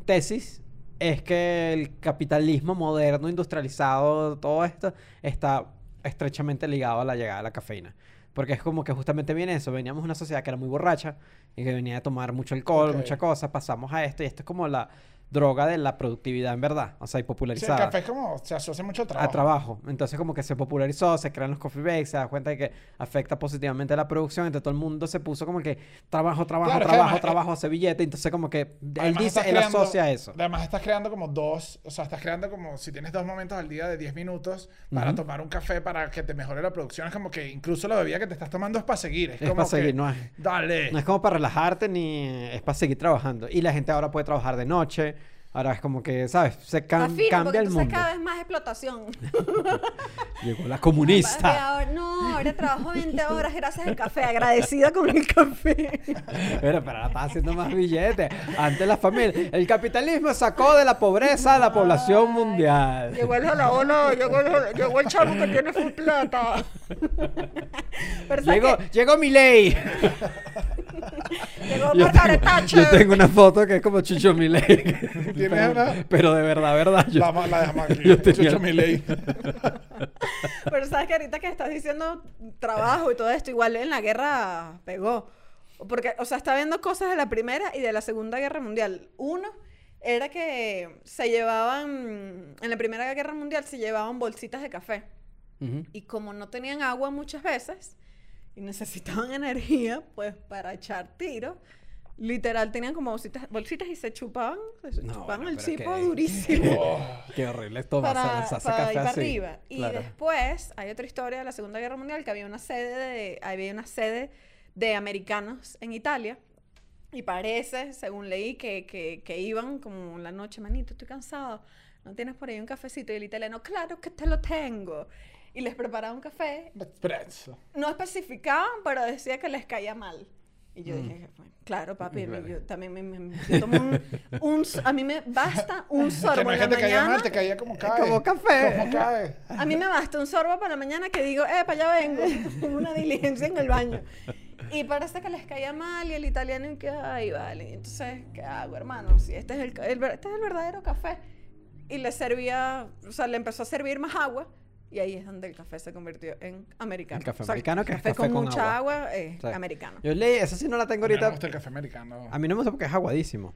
tesis es que el capitalismo moderno, industrializado, todo esto, está estrechamente ligado a la llegada de la cafeína. Porque es como que justamente viene eso, veníamos de una sociedad que era muy borracha y que venía a tomar mucho alcohol, Ok. mucha cosa, pasamos a esto y esto es como la droga de la productividad en verdad, o sea, y Sí, el popularizada café es como. Se asocia mucho a trabajo. a trabajo. Entonces como que se popularizó, se crean los coffee breaks, se da cuenta de que afecta positivamente a la producción, entonces todo el mundo se puso como que trabajo, trabajo, Claro, trabajo, además, eh, trabajo, hace billete, entonces como que él dice, él creando- asocia eso. Además, estás creando como dos. O sea, estás creando como. Si tienes dos momentos al día de 10 minutos para tomar un café para que te mejore la producción, es como que incluso la bebida que te estás tomando es para seguir. Es, Es como para seguir, que, no es, Dale. no es como para relajarte ni es para seguir trabajando. Y la gente ahora puede trabajar de noche, ahora es como que, ¿sabes? Se cam- cambia el entonces mundo. cada vez más explotación. Llegó la comunista. ahora- no, ahora trabajo 20 horas gracias al café, agradecida con el café. Pero, pero ahora está haciendo más billetes. Antes la familia. El capitalismo sacó de la pobreza a la población mundial. Llegó el jalabono, llegó el, llegó el chavo que tiene full plata. Pero ¿sabes Llegó, llegó mi ley. Llegó Yo tengo, yo tengo una foto que es como Chucho Milei. ¿Tienes pero, una? pero de verdad, verdad. Yo, La, la dejamos aquí. Yo tenía- Chucho Milei. Pero sabes que ahorita que estás diciendo trabajo y todo esto, igual en la guerra pegó. Porque, o sea, está viendo cosas de la Primera y de la Segunda Guerra Mundial. Uno era que se llevaban, en la Primera Guerra Mundial se llevaban bolsitas de café. Ujú. Y como no tenían agua muchas veces y necesitaban energía, pues para echar tiro, literal tenían como bolsitas, bolsitas y se chupaban, se No, chupaban bueno, el chipo durísimo. Oh, Qué horrible esto para, para café ir para arriba. Y Claro. después hay otra historia de la Segunda Guerra Mundial que había una sede de, había una sede de americanos en Italia. Y parece, según leí, que, que, que iban como la noche, manito, estoy cansado. ¿No tienes por ahí un cafecito? Y el italiano, claro que te lo tengo. Y les preparaba un café. No especificaban, pero decía que les caía mal. Y yo Mm. dije, claro, papi, Claro. yo también me, me- yo tomo un, un- A mí me basta un sorbo Que no es que te caía mañana. mal, te caía como cae. Como café. Como cae. A mí me basta un sorbo para la mañana que digo, eh, para allá vengo, una diligencia en el baño. Y parece que les caía mal y el italiano y que, ay, vale, entonces, ¿qué hago, hermano? Si este es el, el este es el verdadero café. Y le servía, o sea, le empezó a servir más agua y ahí es donde el café se convirtió en americano. El café O sea, americano, que es café café con, con mucha agua. agua, es americano. Yo leí, esa sí no la tengo A mí no me ahorita. gusta el café americano. A mí no me gusta porque es aguadísimo.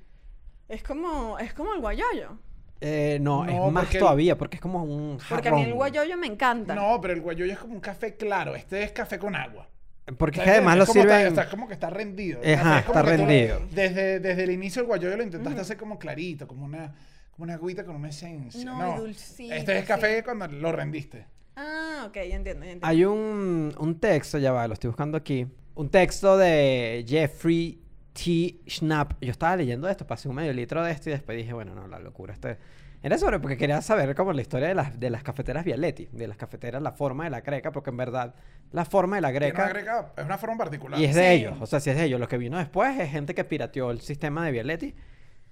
Es como, es como el guayoyo. Eh, no, No, es más porque el- todavía porque es como un Porque a mí el guayoyo me encanta. No, pero el guayoyo es como un café claro. Este es café con agua. Porque O es que además lo está- sirven... como que está rendido. Ajá, O sea, es como está lo- rendido. desde, desde el inicio el guayoyo lo intentaste hacer como clarito, como una, como una agüita con una esencia. No, No, dulcito, Este es sí. café cuando lo rendiste. Ah, ok, ya entiendo, ya entiendo. Hay un, un texto, ya va, lo estoy buscando aquí. Un texto de Jeffrey Tea Schnapp. Yo estaba leyendo esto, pasé un medio litro de esto y después dije, bueno, no, la locura. Este... Era sobre porque quería saber como la historia de las, de las cafeteras Vialetti, de las cafeteras, la forma de la greca, porque en verdad la forma de la greca... una greca, es una forma particular. Y es de Sí. ellos, o sea, si es de ellos. Lo que vino después es gente que pirateó el sistema de Vialetti,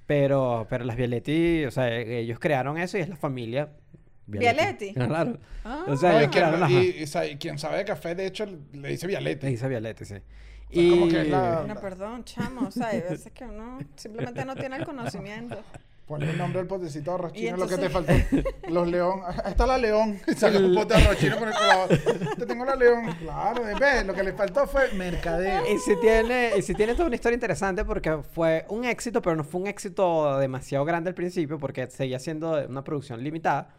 pero, pero las Vialetti, o sea, e- ellos crearon eso y es la familia Vialetti. Claro. Ah. O sea, No, y, ellos quien, crearon las... y- y y quien sabe de café, de hecho, le dice Le Vialete. dice Vialetti, sí. sea, como que es la- No, perdón, chamo. O sea, hay veces que uno simplemente no tiene el conocimiento. Ponle el nombre del potecito de arroz Y chino, lo que te faltó. Los león. Ahí está la león. Y saca un pote de arroz chino con el colado. Te tengo la león. Claro, ve, lo que le faltó fue mercadeo. Y si tiene, y si tiene toda una historia interesante porque fue un éxito, pero no fue un éxito demasiado grande al principio porque seguía siendo una producción limitada.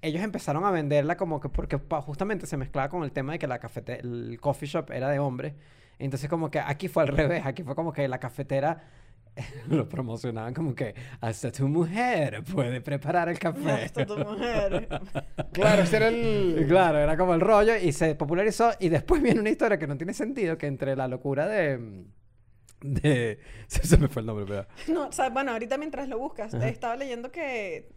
Ellos empezaron a venderla como que porque justamente se mezclaba con el tema de que la cafete el coffee shop era de hombres. Entonces como que aquí fue al revés, aquí fue como que la cafetera lo promocionaban como que hasta tu mujer puede preparar el café. Esto tu mujer. Claro, ese era el. Claro, era como el rollo y se popularizó y después viene una historia que no tiene sentido, que entre la locura de... de se, se me fue el nombre, pero... No, o sea, bueno, ahorita mientras lo buscas, Ajá. estaba leyendo que,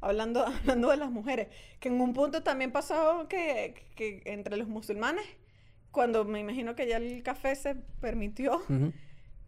hablando, hablando de las mujeres, que en un punto también pasó que, que entre los musulmanes, cuando me imagino que ya el café se permitió.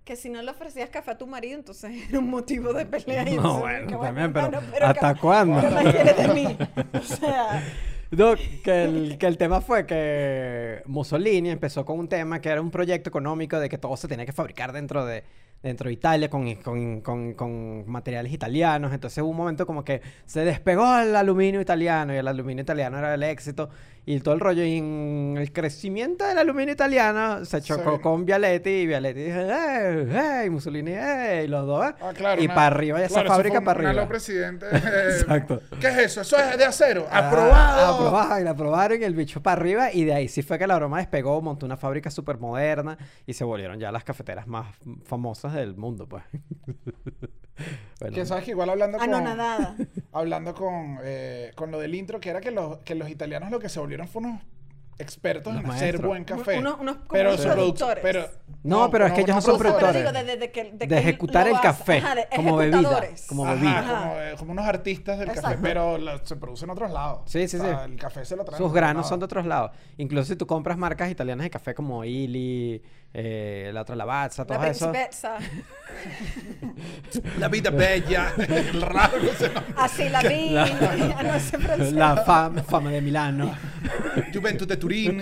Que si no le ofrecías café a tu marido, entonces era un motivo de pelea. y No, bueno, que también, pero ¿hasta ¿qué- cuándo? ¿Qué más quieres de mí? O sea, No, que el, que el tema fue que Mussolini empezó con un tema que era un proyecto económico de que todo se tenía que fabricar dentro de, dentro de Italia con, con, con, con materiales italianos. Entonces hubo un momento como que se despegó el aluminio italiano y el aluminio italiano era el éxito y todo el rollo. Y en el crecimiento del aluminio italiano se chocó Sí. con Vialetti y Vialetti dijo, ¡eh! ¡eh! Y Mussolini, ¡eh! Y los dos, ¿eh? Ah, claro. y una- para arriba, y esa claro, eso fábrica fue para un arriba. presidente. eh, Exacto. ¿Qué es eso? Eso es de acero. Ah, ¡Aprobado! aprobado, y la aprobaron y el bicho para arriba. Y de ahí sí fue que la broma despegó, montó una fábrica súper moderna y se volvieron ya las cafeteras más famosas del mundo, pues. Bueno, Que sabes que igual hablando con. anonadada. Hablando con, eh, con lo del intro, que era que los, que los italianos lo que se volvieron fue unos expertos Los en hacer maestros. buen café. Unos- unos como pero productores. Pero, No, pero es que ellos no son productores. digo, de, de- de que, de de que ejecutar el café Ajá, de como bebida. Como Ajá, bebida. Como, eh, como unos artistas del café, pero la- se produce en otros lados. Sí, sí, O sea, sí. El café se lo traen. Sus granos son de otros lados. Incluso si tú compras marcas italianas de café como Illy, eh, la otra Lavazza, La todo eso. principessa. La vida bella. el raro no sé. Así la vi. La- no sé. La fama, fama de Milano. Juventus de Turín.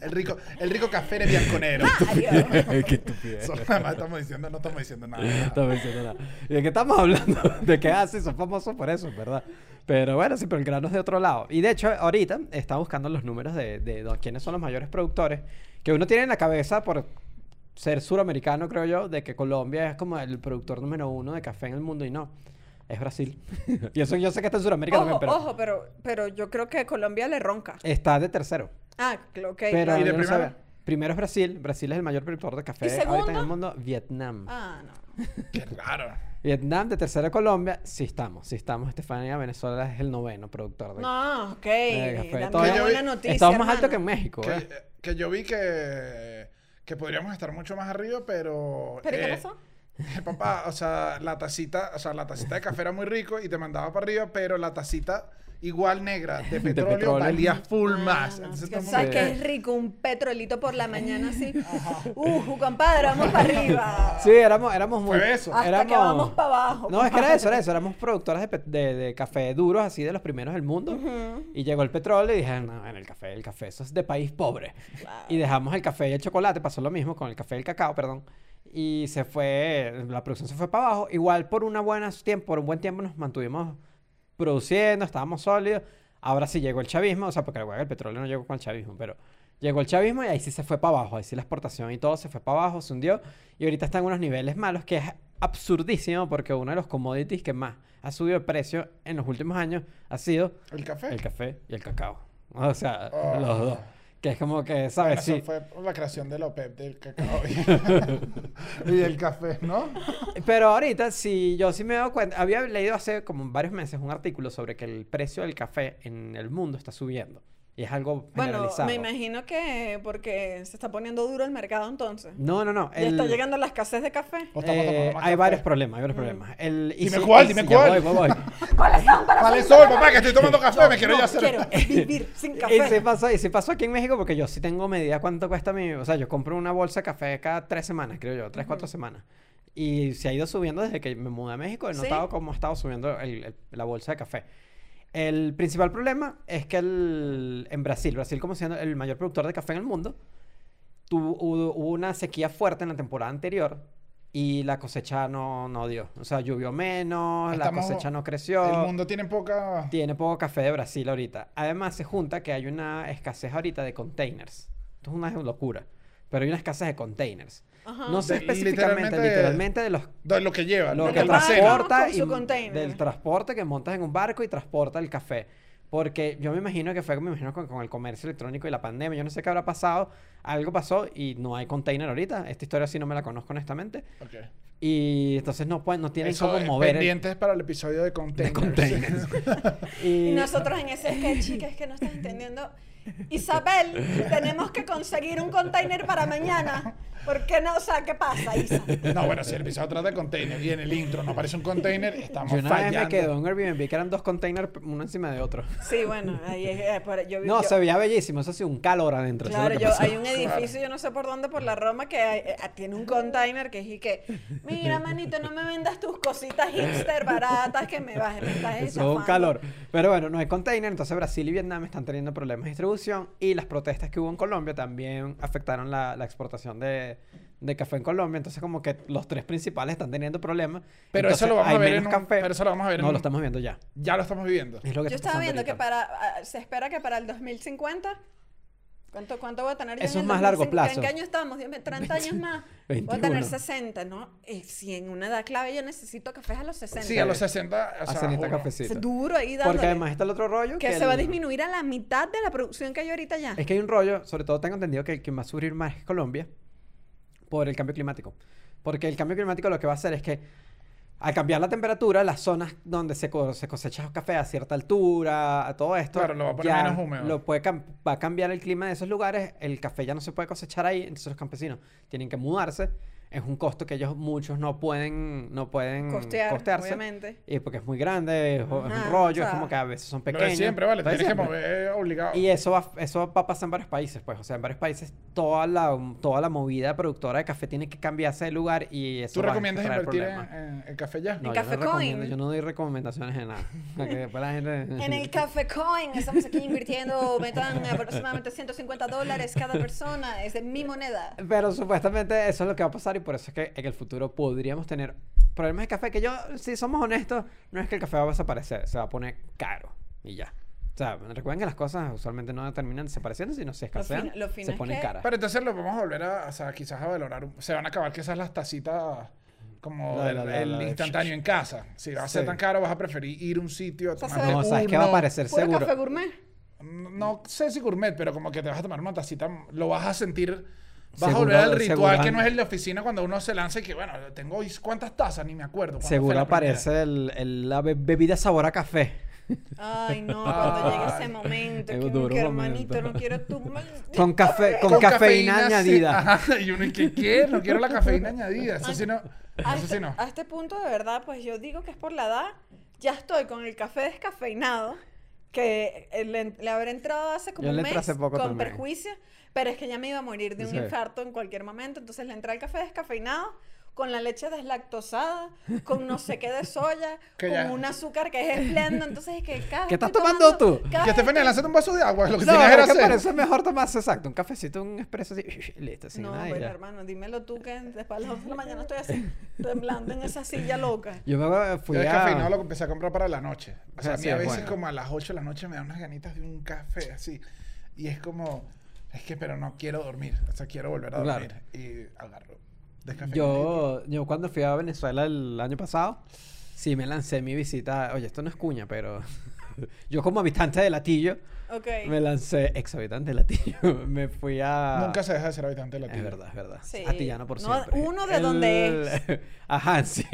el rico, el rico café de Bianconero. Mario. Qué estupidez. Más estamos diciendo, no estamos diciendo nada. No estamos diciendo nada. ¿Y de qué estamos hablando? ¿De qué hace? Son famosos por eso, ¿verdad? Pero bueno, sí, pero el grano es de otro lado. Y de hecho, ahorita estaba buscando los números de, de, de quiénes son los mayores productores. Que uno tiene en la cabeza por ser suramericano, creo yo, de que Colombia es como el productor número uno de café en el mundo y no. Es Brasil. y eso yo sé que está en Sudamérica Ojo, también, pero ojo, pero, pero yo creo que Colombia le ronca. está de tercero. Ah, ok. Pero claro. ¿Y de yo no primero? Primero es Brasil. Brasil es el mayor productor de café ¿Y ahorita en el segundo? mundo. Vietnam. Ah, no. Qué raro. Vietnam de tercero Colombia, sí estamos, sí estamos. Estefanía, Venezuela es el noveno productor de No, ok. de café. Dame Todavía- una buena noticia. Estamos más alto que en México, Que, ¿eh? que yo vi que, que podríamos estar mucho más arriba, pero. ¿Pero qué eh, pasó? Papá, o sea, la tacita, o sea, la tacita de café era muy rico y te mandaba para arriba, pero la tacita igual negra de petróleo, petróleo. valía full Ah, más. no, que ¿Sabes que- qué es rico? Un petrolito por la mañana así. Uh, compadre, vamos para arriba. Sí, éramos, éramos muy... Fue eso. Hasta éramos- que vamos para abajo. No, es que era eso, era eso. Éramos productores de, de- de café duros, así de los primeros del mundo. Y llegó el petróleo y dije, no, en el café, el café, eso es de país pobre. Y dejamos el café y el chocolate, pasó lo mismo con el café y el cacao, perdón. Y se fue, la producción se fue para abajo. Igual por una buena tiempo, por un buen tiempo nos mantuvimos produciendo, estábamos sólidos. Ahora sí llegó el chavismo, o sea, porque el petróleo no llegó con el chavismo, pero llegó el chavismo y ahí sí se fue para abajo, ahí sí la exportación y todo se fue para abajo, se hundió y ahorita está en unos niveles malos que es absurdísimo porque uno de los commodities que más ha subido de precio en los últimos años ha sido ¿El café? el café y el cacao. O sea, Oh. los dos. Que es como que, Bueno, ¿sabes? eso Sí. fue por la creación de la OPEP del cacao y, y el café, ¿no? Pero ahorita, si yo sí me doy cuenta, había leído hace como varios meses un artículo sobre que el precio del café en el mundo está subiendo. Es algo Bueno, generalizado. me imagino que porque se está poniendo duro el mercado entonces. No, no, no. Ya está el- llegando la escasez de café. O estamos eh, más hay café. varios problemas, hay varios Mm. problemas. El, y Dime si- cuál, dime si- cuál. voy, voy, voy. ¿Cuáles son? Para ¿Cuáles son, papá? Que estoy tomando café, me quiero Yo ya hacer. quiero vivir sin Y se café. pasó, y se pasó aquí en México porque yo sí tengo medida cuánto cuesta mi... O sea, yo compro una bolsa de café cada tres semanas, creo yo, tres, cuatro semanas. Y se ha ido subiendo desde que me mudé a México. He ¿Sí? notado cómo ha estado subiendo el- el- la bolsa de café. El principal problema es que el- en Brasil, Brasil como siendo el mayor productor de café en el mundo, tuvo, hubo, una sequía fuerte en la temporada anterior y la cosecha no, no dio. O sea, llovió menos, Estamos- la cosecha no creció. El mundo tiene poca. Tiene poco café de Brasil ahorita. Además, se junta que hay una escasez ahorita de containers. Esto es una locura. Pero hay una escasez de containers. Ajá. No sé De- específicamente, literalmente- literalmente de los de lo que lleva, lo lo que que almacena. transporta Con y su container. del transporte que montas en un barco y transporta el café. Porque yo me imagino que fue, me imagino con, con el comercio electrónico y la pandemia, yo no sé qué habrá pasado, algo pasó y no hay container ahorita. Esta historia sí no me la conozco honestamente. Ok. Y entonces no pueden, no tienen Eso cómo es mover el- pendientes para el episodio de containers. containers. Y y, nosotros en ese sketch, que es que no estás entendiendo. Isabel, tenemos que conseguir un container para mañana. ¿Por qué no? O sea, ¿qué pasa, Isa? No, bueno, si el episodio trata de container y en el intro no aparece un container, estamos yo una vez me quedó en Airbnb que eran dos containers uno encima de otro. Sí, bueno, ahí es, eh, por- yo, No, yo- se veía bellísimo, eso sí, un calor adentro. eso es lo Claro, que yo, pasó. hay un edificio, yo no sé por dónde, por la Roma, que hay- eh, tiene un container que es y que, mira, manito, no me vendas tus cositas hipster baratas que me bajen, me estás Eso es un estafando". calor. Pero bueno, no hay container, entonces Brasil y Vietnam están teniendo problemas de distribución y las protestas que hubo en Colombia también afectaron la, la exportación de, de café en Colombia. Entonces como que los tres principales están teniendo problemas. Pero Entonces, eso lo vamos a ver en un- café. pero eso lo vamos a ver en No, un- lo estamos viendo ya. Ya lo estamos viviendo. Es lo que Yo estaba viendo que ahorita. para, ah, se espera que para el 2050, ¿cuánto, cuánto voy a tener yo Eso en es el más largo 2050? plazo. ¿En qué año estamos? Dios mío, 30 años más. Voy a 21. tener 60, ¿no? Y si en una edad clave yo necesito cafés a los 60. Sí, a los 60. O sea, Hacen esta juro. cafecita. Es duro ahí dándole. Porque además está el otro rollo. que se va a el- disminuir a la mitad de la producción que hay ahorita ya. Es que hay un rollo, sobre todo tengo entendido que el que va a sufrir más es Colombia por el cambio climático. Porque el cambio climático lo que va a hacer es que al cambiar la temperatura, las zonas donde se, co- se cosecha café a cierta altura, a todo esto, Claro, lo va a poner ya menos húmedo. Lo puede va a cambiar el clima de esos lugares, el café ya no se puede cosechar ahí, entonces los campesinos tienen que mudarse. Es un costo que ellos muchos no pueden, no pueden Costear, costearse. obviamente. Y porque es muy grande, es, jo- es Ajá, un rollo, o es sea, como que a veces son Lo pequeños. de siempre, vale. lo Tienes que siempre. mover obligado. Y eso va, eso va a pasar en varios países, pues. O sea, en varios países toda la, toda la movida productora de café tiene que cambiarse de lugar y eso ¿Tú va a recomiendas traer invertir en, en- en café ya? No, yo Café no Coin? yo no doy recomendaciones de nada. Que la gente... En el Café Coin estamos aquí invirtiendo, metan aproximadamente 150 dólares cada persona, es de mi moneda. Pero supuestamente eso es lo que va a pasar y por eso es que en el futuro podríamos tener problemas de café que yo, si somos honestos, no es que el café va a desaparecer, se va a poner caro y ya. O sea, recuerden que las cosas usualmente no terminan desapareciendo, sino se escasean, lo fino se es ponen que- caras. Pero entonces lo vamos a volver a, o sea, quizás a valorar. un- Se van a acabar quizás las tacitas como La la- la- el instantáneo en casa. Si va a ser Sí. tan caro, vas a preferir ir a un sitio a se ve- No, ¿sabes qué va a uno. parecer Puro seguro? café gourmet. No sé si gourmet, pero como que te vas a tomar una tacita, lo vas a sentir. Vas a volver al ritual seguro- que no es el de oficina cuando uno se lanza y que, bueno, tengo cuántas tazas, ni me acuerdo. ¿cuándo fue Seguro aparece el, el- la be- bebida sabor a café. Ay, no, cuando llegue ese momento, Es que, duro que hermanito, no quiero tu mal- Con café, con, cafeína, sí. añadida. Ajá, y uno, ¿y qué? No quiero la cafeína añadida. Eso sí no. A Eso este, sí no. a este punto, de verdad, pues yo digo que es por la edad. Ya estoy con el café descafeinado, que eh, le, le habré entrado hace como Yo un mes hace poco con también. perjuicio, pero es que ya me iba a morir de un Sí. infarto en cualquier momento. Entonces le entré al café descafeinado con la leche deslactosada, con no sé qué de soya, Que con ya- un azúcar que es esplendo. Entonces es que cada ¿Qué estás tomando tú? Que Estefanía, lánzate un vaso de agua. Lo que No, tienes que hacer. es mejor tomarse exacto, un cafecito, un expreso así, listo, sin No, nada y bueno, hermano, dímelo tú que después a las 11 de la mañana estoy así, temblando en esa silla loca. Yo me fui Yo el a... cafeinado lo empecé a comprar para la noche. O sea, a mí a es veces bueno. como a las 8 de la noche me dan unas ganitas de un café así. Y es como, es que pero no quiero dormir. O sea, quiero volver a Claro. dormir. Y agarro. Yo, yo cuando fui a Venezuela el año pasado, sí me lancé mi visita. Oye, esto no es cuña, pero yo como habitante de Latillo, me lancé, ex habitante de Latillo, me fui a... Nunca se deja de ser habitante de la Es verdad, es verdad. Sí. Atillano por No, siempre. uno de donde es. A Hansi.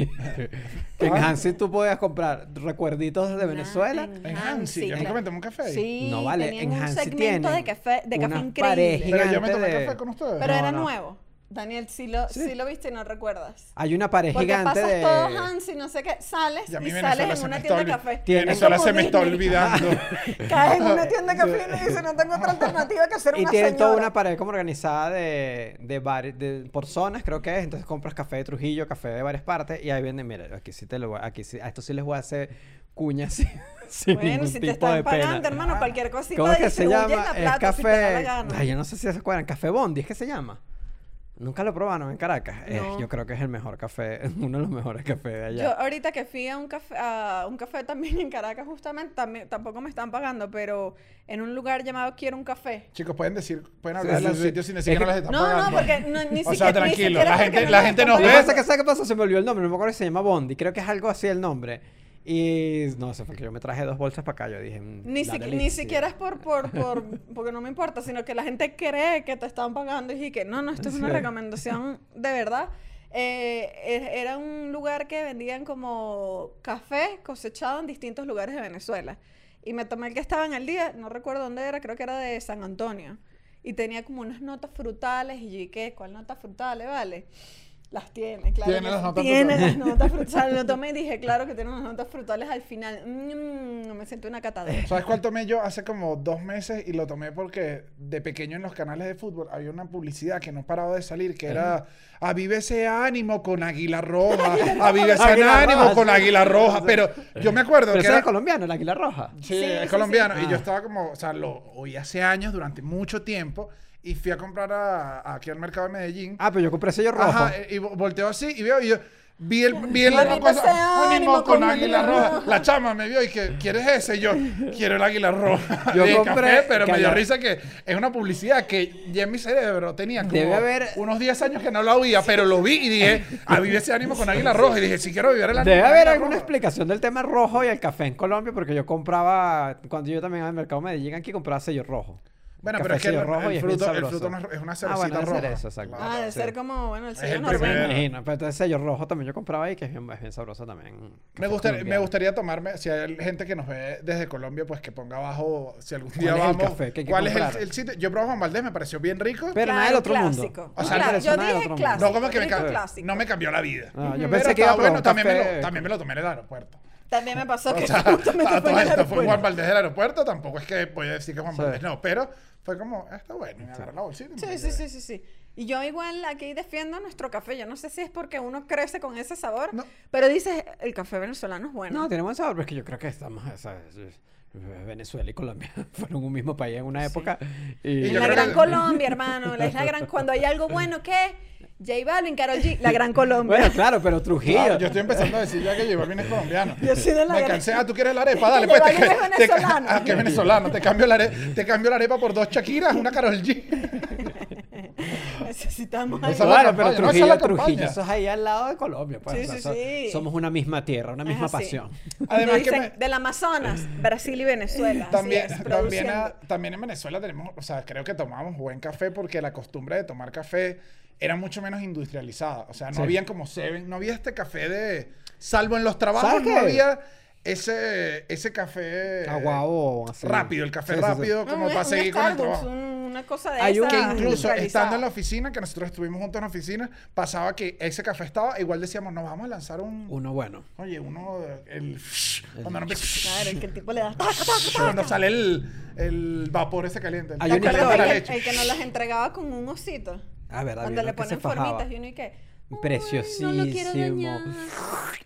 que en Ah. Hansi tú podías comprar recuerditos de Venezuela. En En Hansi, ¿ya nunca me tomé un café ahí? Sí, No vale, en un Hansi segmento de café, de café increíble. Pero yo me tomé de- café con ustedes. Pero No, era no. nuevo. Daniel, sí lo, sí. Sí. lo viste y no recuerdas. Hay una pared Porque gigante pasas de... todo Hansi, no sé qué, sales Y y sales en una tienda de café. Tiene- Venezuela se me está olvidando. Caes en una tienda de café y dices, no tengo otra alternativa que Y una tienen señora. toda una pared como organizada de, de, vari- de- por zonas, creo que es. Entonces compras café de Trujillo, café de varias partes y ahí venden, mira, aquí sí te lo voy, aquí sí, a esto sí les voy a hacer cuñas sin, sin Bueno, ningún si te tipo de están pagando, pena. hermano, cualquier cosita ¿Cómo que se llama? la Es plata si te da la café. gana. Ay, yo no sé si se acuerdan. Café Bondi, ¿es que se llama? Nunca lo probaron en Caracas. Eh, No. yo creo que es el mejor café, uno de los mejores cafés de allá. Yo ahorita que fui a un café, a un café también en Caracas justamente, también, tampoco me están pagando, pero en un lugar llamado Quiero un café. Chicos, pueden decir, pueden Sí, hablar de sí, los sí. sitios sin Es decir que que- no les están No, no, pagando. porque no, ni O sea, siquiera, tranquilo, siquiera la gente- no la gente nos ve- es ¿sabes qué pasa? Se me olvidó el nombre, no me acuerdo si se llama Bondi, creo que es algo así el nombre. Y no, se fue que yo me traje dos bolsas para acá, yo dije... mm, Ni, siqui- ni siquiera es por, por, por, porque no me importa, sino que la gente cree que te están pagando y que no, no, esto es una recomendación de verdad. Eh, era un lugar que vendían como café cosechado en distintos lugares de Venezuela. Y me tomé el que estaba en el día, no recuerdo dónde era, creo que era de San Antonio. Y tenía como unas notas frutales y yo dije, ¿cuál notas frutales, vale? Las tiene, claro. Tiene las notas tiene frutales. las notas frutales. Lo tomé y dije, claro que tiene unas notas frutales al final. Mm, me sentí una catadora. ¿Sabes cuál tomé yo hace como dos meses? Y lo tomé porque de pequeño en los canales de fútbol había una publicidad que no paraba de salir, que era avive ese ánimo con águila roja, avive ese Águila ánimo roja, con sí. águila roja. Pero yo me acuerdo Pero que era... es colombiano, el águila roja. Sí, Sí, es sí, colombiano. sí. Y Ah. yo estaba como, o sea, lo oí hace años, durante mucho tiempo, y fui a comprar a- a- aquí al mercado de Medellín. Ah, pero yo compré sello rojo. Ajá, eh, y vo- volteo así y veo, y yo vi el, vi el la cosa, ánimo con con águila águila roja. roja. La chama me vio y que, ¿quieres ese? Y yo, quiero el águila roja. Yo de compré café, pero me dio risa que es una publicidad que ya en mi cerebro tenía como Debe haber- unos 10 años que no la oía, pero lo vi y dije, a vivir ese ánimo con águila roja. Y dije, si quiero vivir el ánimo Debe con haber águila alguna roja. explicación del tema rojo y el café en Colombia, porque yo compraba, cuando yo también al mercado Medellín aquí compraba sello rojo. Bueno, pero es que el, sello rojo y el es fruto, el fruto no es, es una Ah, cerecita bueno, es roja. cereza, exacto. Claro. Ah, de sí. ser como, bueno, el Es sello normal. Me imagino, pero entonces sello rojo también yo compraba ahí, que es bien, es bien sabroso también. Me, Café gusta- me gustaría tomarme, si hay gente que nos ve desde Colombia, pues que ponga abajo, si algún día ¿Cuál es el vamos, café que hay que cuál es el, comprar? el sitio. Yo probé Juan Valdés, me pareció bien rico. Pero nada del otro mundo. clásico. O Un sea, cla- no, yo dije otro mundo. clásico. no como que me, no me cambió la vida. Ah, yo pensé que iba a bueno, un también, me café lo, también me lo tomé en el aeropuerto. También me pasó O que sea, justamente a fue todo en el fue Juan. Valdés del aeropuerto, tampoco es que voy a decir que Juan Sí. Valdés, no, pero fue como, "Ah, está bueno, y me agarré la bolsita. y Sí, sí, sí, sí, sí. Y yo igual aquí defiendo nuestro café. Yo no sé si es porque uno crece con ese sabor, No. pero dices, el café venezolano es bueno. No, tiene buen sabor, pero es que yo creo que estamos, o Venezuela y Colombia fueron un mismo país en una época. Y, Y en la Gran que- Colombia, hermano. Es la gran... Cuando hay algo bueno, ¿qué? J Balvin, Karol G, la Gran Colombia. Bueno, claro, pero Trujillo. Claro, yo estoy empezando a decir ya que J Balvin es colombiano. Yo soy de la Me gran- cansé. Ah, ¿tú quieres la arepa? Dale, Que pues. J Balvin es venezolano. ah, que es venezolano. Te cambio, la arepa, te cambio la arepa por dos Shakiras, una Karol G. Necesitamos la Claro, pero no, Trujillo, eso es ahí al lado de Colombia. Pues, Sí, o sea, sí, sí. Somos una misma tierra, una misma Es así. pasión. Además que me- del Amazonas, Brasil y Venezuela. También, es, también, a- también en Venezuela tenemos, o sea, creo que tomamos buen café porque la costumbre de tomar café era mucho menos industrializada. O sea, no Sí. habían como Seven, no había este café de, salvo en los trabajos, ¿Sabes no había ese, ese café Aguao, así. rápido, el café Sí, sí, sí. rápido, No, como un- para un seguir con el trabajo. un- una cosa de Hay un- Que incluso estando en la oficina, que nosotros estuvimos juntos en la oficina, pasaba que ese café estaba, igual decíamos, nos vamos a lanzar un... Uno bueno. Oye, uno, el... Cuando, no empieza- Claro, el que el tipo le da... cuando sale el, el vapor ese caliente. el Hay ¿Te una caliente acuerdas de la el, el que nos las entregaba con un osito? Ah, verdad. Cuando le ponen formitas y uno y que... "Ay, Preciosísimo. No lo quiero dañar.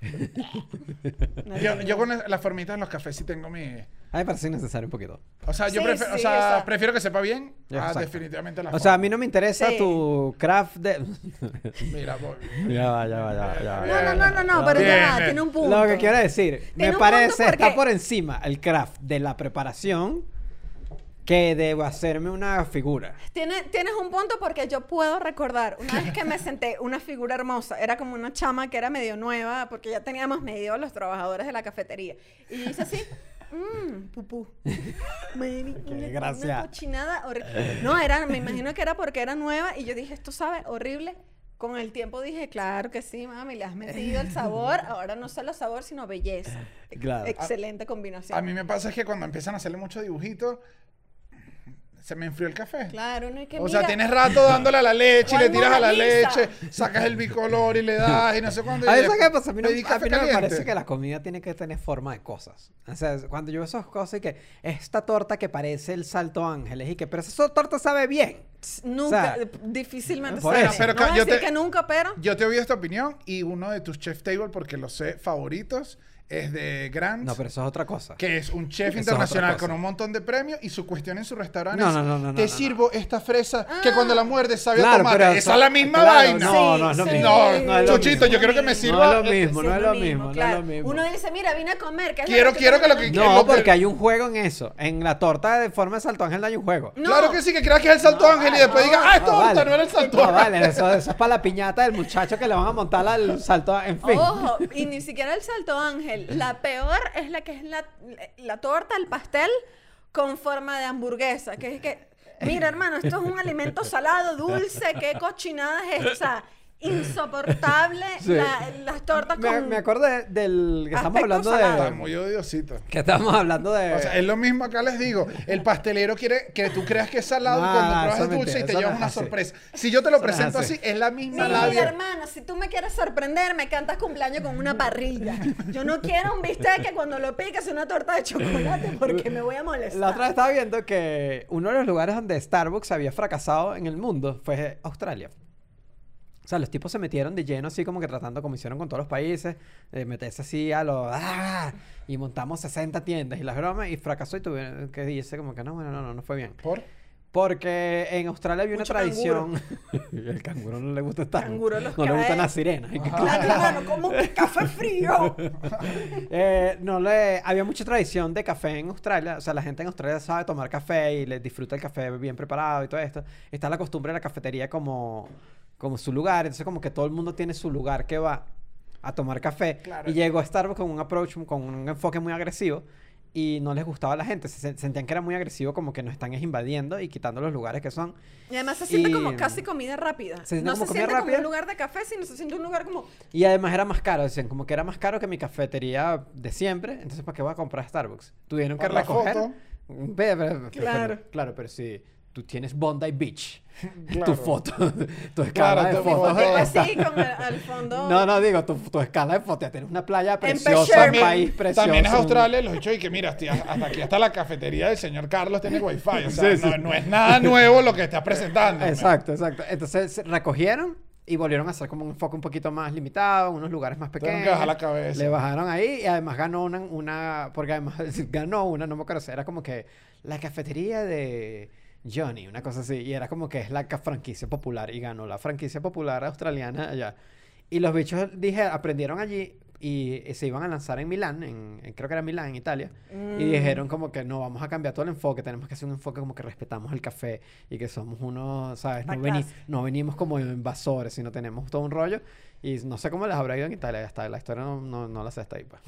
Yo, yo con las formitas en los cafés sí tengo mi... A mí me parece innecesario un poquito. O sea, yo Sí, prefiero, o sí, sea, exacto. prefiero que sepa bien a Exacto. definitivamente la O sea, a mí no me interesa Sí. tu craft de... Mira, voy. ya va, ya va, ya va, ya va. No, no, no, no, no, pero Bien, ya va, bien. tiene un punto. Lo que quiero decir, Tiene me un parece punto porque- está por encima el craft de la preparación que debo hacerme una figura. Tiene- tienes un punto porque yo puedo recordar una vez que me senté una figura hermosa, era como una chama que era medio nueva porque ya teníamos medio los trabajadores de la cafetería. Y yo hice así mmm, pupú. Me- una- Una gracia. cochinada horrible. No, era, me imagino que era porque era nueva y yo dije, esto sabe horrible. Con el tiempo dije, claro que sí, mami, le has metido el sabor. Ahora no solo sabor, sino belleza. Claro. Excelente combinación. A mí me pasa es que cuando empiezan a hacerle mucho dibujito, se me enfrió el café. Claro, no hay que O sea, mira, tienes rato dándole a la leche y le ¿Cuál tiras a la leche, sacas el bicolor y le das y no sé cuándo. A veces, después ¿qué pasa? A mí, no, a mí no me parece que la comida tiene que tener forma de cosas. O sea, cuando yo veo esas cosas y que esta torta que parece el salto ángeles y que, pero esa torta sabe bien. Nunca, o sea, difícilmente por sabe. eso. Pero no yo decir te- que nunca, pero... Yo te he oído esta opinión y uno de tus chef table, porque lo sé, favoritos, es de Grant. No, pero eso es otra cosa. que es un chef Eso internacional con un montón de premios y su cuestión en su restaurante No, es no, no, no, te no, no, sirvo esta fresa que cuando la muerdes sabe a Claro, tomate. pero Esa es la misma claro, vaina. no, no es lo Sí, mismo. No, no es lo Chuchito, mismo. yo quiero que me No sirva. es lo mismo, no es lo mismo, no es lo mismo. Uno dice, mira, vine a comer. ¿qué es lo Quiero- quiero que lo que-? No, porque hay un juego en eso. En la torta de forma de salto ángel no hay un juego. No. Claro que sí, que creas que es el salto ángel y después diga, ah, es torta, no era el salto No, ángel. vale, eso, eso es para la piñata del muchacho que le van a montar al salto ángel. En fin. Ojo, y ni siquiera el salto ángel. La peor es la que es la, la torta, el pastel con forma de hamburguesa. Que es que, mira, hermano, esto es un alimento salado, dulce. ¿Qué cochinada es esa? Insoportable Sí. la- las tortas me, con. me acuerdo de- del que estamos Aspecto hablando. Está de. muy odiosito. Que estamos hablando de. O sea, es lo mismo acá les digo. El pastelero quiere que tú creas que es salado No, cuando eso pruebas es es dulce y mentira, te eso llevas no es una así. sorpresa. Si yo te lo Eso no es presento así. así, es la misma Mira, labia. hermano, si tú me quieres sorprender, me cantas cumpleaños con una parrilla. Yo no quiero un bistec que cuando lo piques una torta de chocolate porque me voy a molestar. La otra vez estaba viendo que uno de los lugares donde Starbucks había fracasado en el mundo fue Australia. O sea, los tipos se metieron de lleno así como que tratando como hicieron con todos los países, de meterse así a lo... ¡ah! Y montamos 60 tiendas y las bromas y fracasó y tuvieron que dice como que no, bueno, no, no, no fue bien. ¿Por? Porque en Australia había una tradición... el canguro no le gusta estar. Canguro los no le gustan cae. las sirenas. Claro, hermano, como un café frío. Eh, no le había mucha tradición de café en Australia, o sea, la gente en Australia sabe tomar café y les disfruta el café bien preparado y todo esto. Está la costumbre de la cafetería como, como su lugar, entonces como que todo el mundo tiene su lugar que va a tomar café. Claro. Y llegó Starbucks con un approach, con un enfoque muy agresivo y no les gustaba a la gente, se sen- sentían que era muy agresivo, como que nos están es invadiendo y quitando los lugares que son. Y además se siente Y- como casi comida rápida. Se no como se siente como un lugar de café, sino se siente un lugar como... Y además era más caro, decían, como que era más caro que mi cafetería de siempre, entonces ¿para qué voy a comprar Starbucks? Tuvieron que recoger. foto. Ve- Claro. pero- claro, pero si tú tienes Bondi Beach, Claro. tu foto, tu escala Claro, de tu fotos Así, con el, al fondo... No, no, digo, tu, tu escala de fotos, ya tienes una playa preciosa, un país precioso. También es un- Australia, los dicho y que mira, hostia, hasta aquí hasta la cafetería del señor Carlos tiene wifi. O sea, Sí, sí. No, no es nada nuevo lo que estás presentando. Exacto, exacto. Entonces recogieron y volvieron a hacer como un enfoque un poquito más limitado, unos lugares más pequeños. que bajar la cabeza. Le bajaron ahí y además ganó una, una porque además ganó una, no me acuerdo, si era como que la cafetería de Johnny, una cosa así, y era como que es la franquicia popular y ganó la franquicia popular australiana allá. Y los bichos, dije, aprendieron allí y, y se iban a lanzar en Milán, en, en- creo que era Milán, en Italia, y Mm. dijeron como que no, vamos a cambiar todo el enfoque, tenemos que hacer un enfoque como que respetamos el café y que somos unos, ¿sabes? No, veni- venimos como invasores, sino tenemos todo un rollo. Y no sé cómo les habrá ido en Italia, ya está, la historia no, no, no la sé hasta ahí, pues.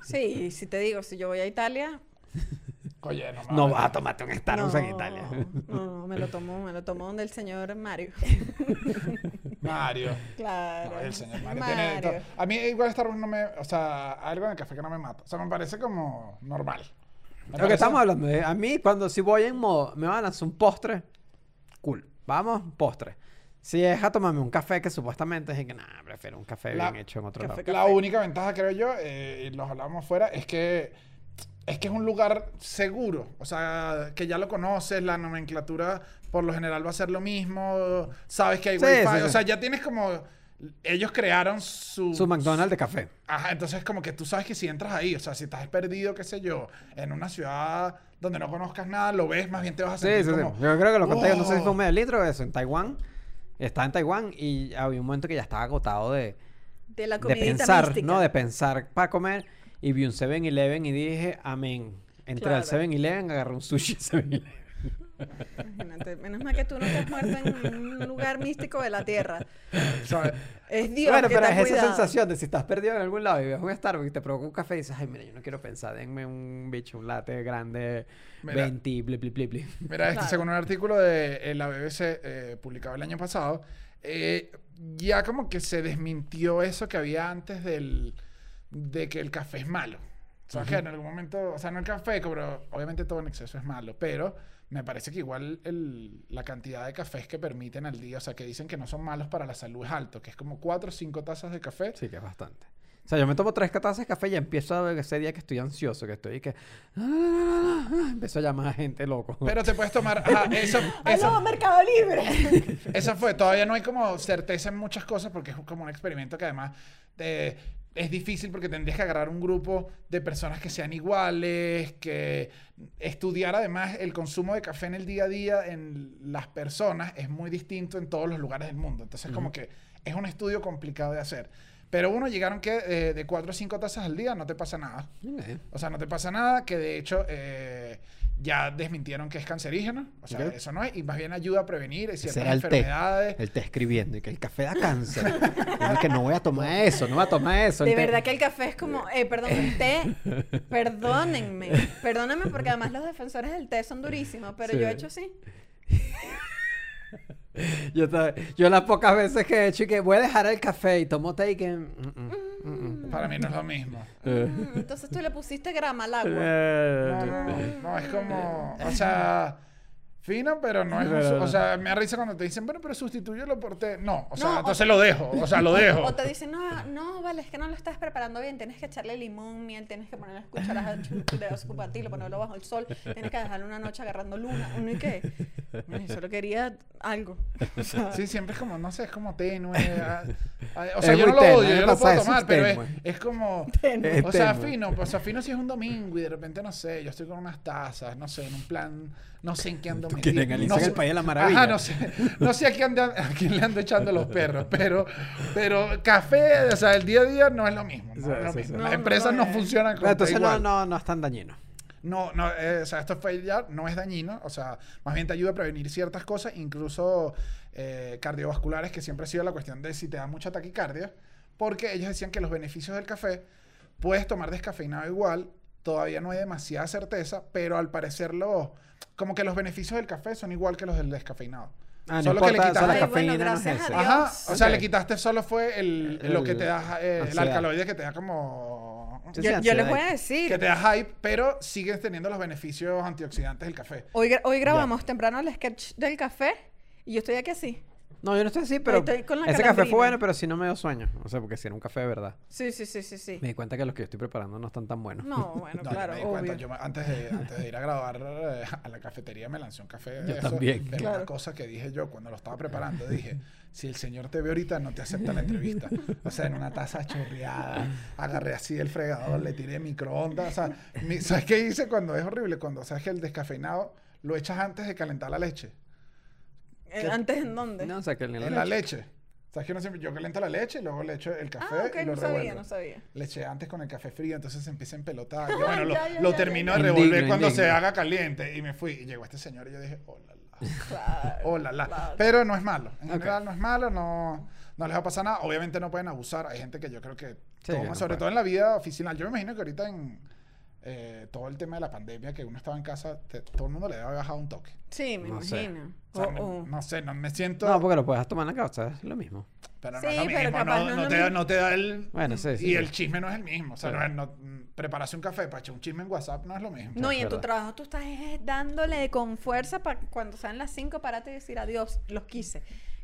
Sí, si te digo, si yo voy a Italia... Oye, no, No vas a tomarte un Starbucks en Italia. No, no, me lo tomó, me lo tomó donde el señor Mario. Mario. Claro. No, el señor Mario, tiene todo. A mí igual Starbucks no me... O sea, algo en el café que no me mata. O sea, me parece como normal. Me Lo que estamos hablando, de- a mí cuando si voy en modo, me van a lanzar un postre, cool. Vamos, postre. Si es a tomarme un café que supuestamente es que, nada, prefiero un café La- bien hecho en otro café, lado. La única ventaja, creo yo, eh, y los hablábamos fuera, es que es que es un lugar seguro. O sea, que ya lo conoces, la nomenclatura por lo general va a ser lo mismo. Sabes que hay Sí, wifi. sí, sí. O sea, ya tienes como. Ellos crearon su. Su McDonald's de café. Ajá, entonces como que tú sabes que si entras ahí, o sea, si estás perdido, qué sé yo, en una ciudad donde no conozcas nada, lo ves, más bien te vas a Sí, sentir sí, sí. como... Yo creo que lo conté, no sé si fue un medio litro eso, en Taiwán. Estaba en Taiwán y había un momento que ya estaba agotado de, De la de comidita pensar, mística. ¿no? De pensar para comer. Y vi un 7-Eleven y dije, amén. Entré al Claro. 7-Eleven, agarré un sushi 7-Eleven. Imagínate, menos mal que tú no te has muerto en un lugar místico de la tierra. ¿Sabes? Es Dios bueno, que pero te es esa cuidado. sensación de si estás perdido en algún lado y ves un Starbucks y te provoca un café y dices, ay, mira, yo no quiero pensar, denme un bicho, un latte grande, Mira. 20, bli, bli, bli, bli. Mira, este, Claro. según un artículo de eh, la BBC eh, publicado el año pasado, eh, ya como que se desmintió eso que había antes del, de que el café es malo. O sea, que en algún momento, o sea, no el café, pero obviamente todo en exceso es malo, pero me parece que igual el- la cantidad de cafés que permiten al día, o sea, que dicen que no son malos para la salud es alto, que es como 4 o 5 tazas de café. Sí, que es bastante. O sea, yo me tomo tres tazas de café y empiezo a ver ese día que estoy ansioso, que estoy que... Empiezo a llamar a gente loco. Pero te puedes tomar... ajá, eso, eso- ¡Aló, Mercado Libre! Esa fue, todavía no hay como certeza en muchas cosas porque es como un experimento que además eh, es difícil porque tendrías que agarrar un grupo de personas que sean iguales, que estudiar además el consumo de café en el día a día en las personas es muy distinto en todos los lugares del mundo. Entonces como que es un estudio complicado de hacer. Pero uno llegaron que eh, de 4 o 5 tazas al día no te pasa nada. O sea, no te pasa nada, que de hecho eh, ya desmintieron que es cancerígeno. O sea, eso no es. Y más bien ayuda a prevenir ciertas era el té. enfermedades. El té escribiendo y que el café da cáncer. Y que no voy a tomar eso, no voy a tomar eso. De té- verdad que el café es como, eh, perdón, el té, perdónenme, perdónenme porque además los defensores del té son durísimos, pero Sí. yo he hecho así. Yo, yo las pocas veces que he hecho y que voy a dejar el café y tomo té y que... mm, mm, mm. Para mí no es lo mismo. Eh. Entonces tú le pusiste grama al agua. No, Eh. no, no, es como, o sea, fino, pero no es, o sea, me da risa cuando te dicen, bueno, pero sustitúyelo por té. No, o sea, No, o- entonces lo dejo, o sea, lo dejo. O te dicen, no, no, vale, es que no lo estás preparando bien, tienes que echarle limón, miel, tienes que ponerle las cucharadas de azúcar, ponerlo bajo el sol, tienes que dejarlo una noche agarrando luna, uno y qué. Solo quería algo. O sea, Sí, siempre es como, no sé, es como tenue. ah, ah, o sea, yo no lo odio, a yo lo puedo tomar, es pero es, es como, tenue. Es o sea, fino, pues, o sea, fino si es un domingo y de repente, no sé, yo estoy con unas tazas, no sé, en un plan, no sé en qué ando Tú quieres no el País de la Maravilla. Ajá, no sé, no sé a quién, anda- a quién le ando echando los perros, pero, pero café, o sea, el día a día no es lo mismo. No Sí, es lo sí, mismo. sí. Las No, empresas no funcionan Pero entonces no, igual. no, no es tan dañino. No, no, eh, o sea, esto ya, no es dañino, o sea, más bien te ayuda a prevenir ciertas cosas, incluso eh, cardiovasculares, que siempre ha sido la cuestión de si te da mucha taquicardia, porque ellos decían que los beneficios del café, puedes tomar descafeinado igual, todavía no hay demasiada certeza, pero al parecer los, como que los beneficios del café son igual que los del descafeinado. Ah, no Solo que le importa, quitas- solo la Ay, bueno, cafeína no es a. Dios. Ajá, o sea, Ok. le quitaste solo fue el, lo que El- te da, eh, el alcaloide que te da como... Yo, yo les voy a decir, Que te da hype, pero sigues teniendo los beneficios antioxidantes del café. hoy, hoy grabamos temprano el sketch del café y yo estoy aquí así. No, yo no estoy así, pero estoy con la ese café fue bueno, pero sí no me dio sueño. O sea, porque si era un café de verdad. Sí, sí, sí, sí, sí. Me di cuenta que los que yo estoy preparando no están tan buenos. No, bueno, No, claro, yo me di cuenta, obvio. yo antes, de, antes de ir a grabar eh, a la cafetería me lancé un café. de Yo eso. también. Pero Claro. una cosa que dije yo cuando lo estaba preparando, dije, si el señor te ve ahorita no te acepta la entrevista. O sea, en una taza chorreada, agarré así el fregador, le tiré microondas. O sea, mi- ¿sabes qué hice cuando es horrible? Cuando sabes que el descafeinado lo echas antes de calentar la leche. Eh, ¿Antes en dónde? No, o sea, que en la En la leche. leche. ¿Sabes que uno siempre, yo caliento la leche y luego le echo el café ah, ok, y lo no sabía, revuelvo. no sabía. Le eché antes con el café frío, entonces se empieza a empelotar. Yo, bueno, lo, Ya, ya, lo ya, termino ya, de revolver Indigno, cuando se indigno. haga caliente. Y me fui. Y llegó este señor y yo dije, oh la la. Claro, Oh la la. claro. Pero no es malo. En Ok. general no es malo, no, no les va a pasar nada. Obviamente no pueden abusar. Hay gente que yo creo que Sí, toma, no sobre puede. todo en la vida oficinal. Yo me imagino que ahorita en eh, todo el tema de la pandemia, que uno estaba en casa, te- todo el mundo le debe haber bajado un toque. Sí, me No sé. imagino. O sea, O- no, sé, no me siento... No, porque lo puedes tomar en la casa, es lo mismo. Pero no Sí, es lo pero mismo. capaz No, te, da- no te da el... Bueno, sí, sí. y sí. el chisme no es el mismo. O sea, Sí. no es, no, prepararse un café para echar un chisme en WhatsApp no es lo mismo. No, y en tu trabajo tú estás dándole con fuerza para cuando sean las 5 parate y decir adiós, los quise.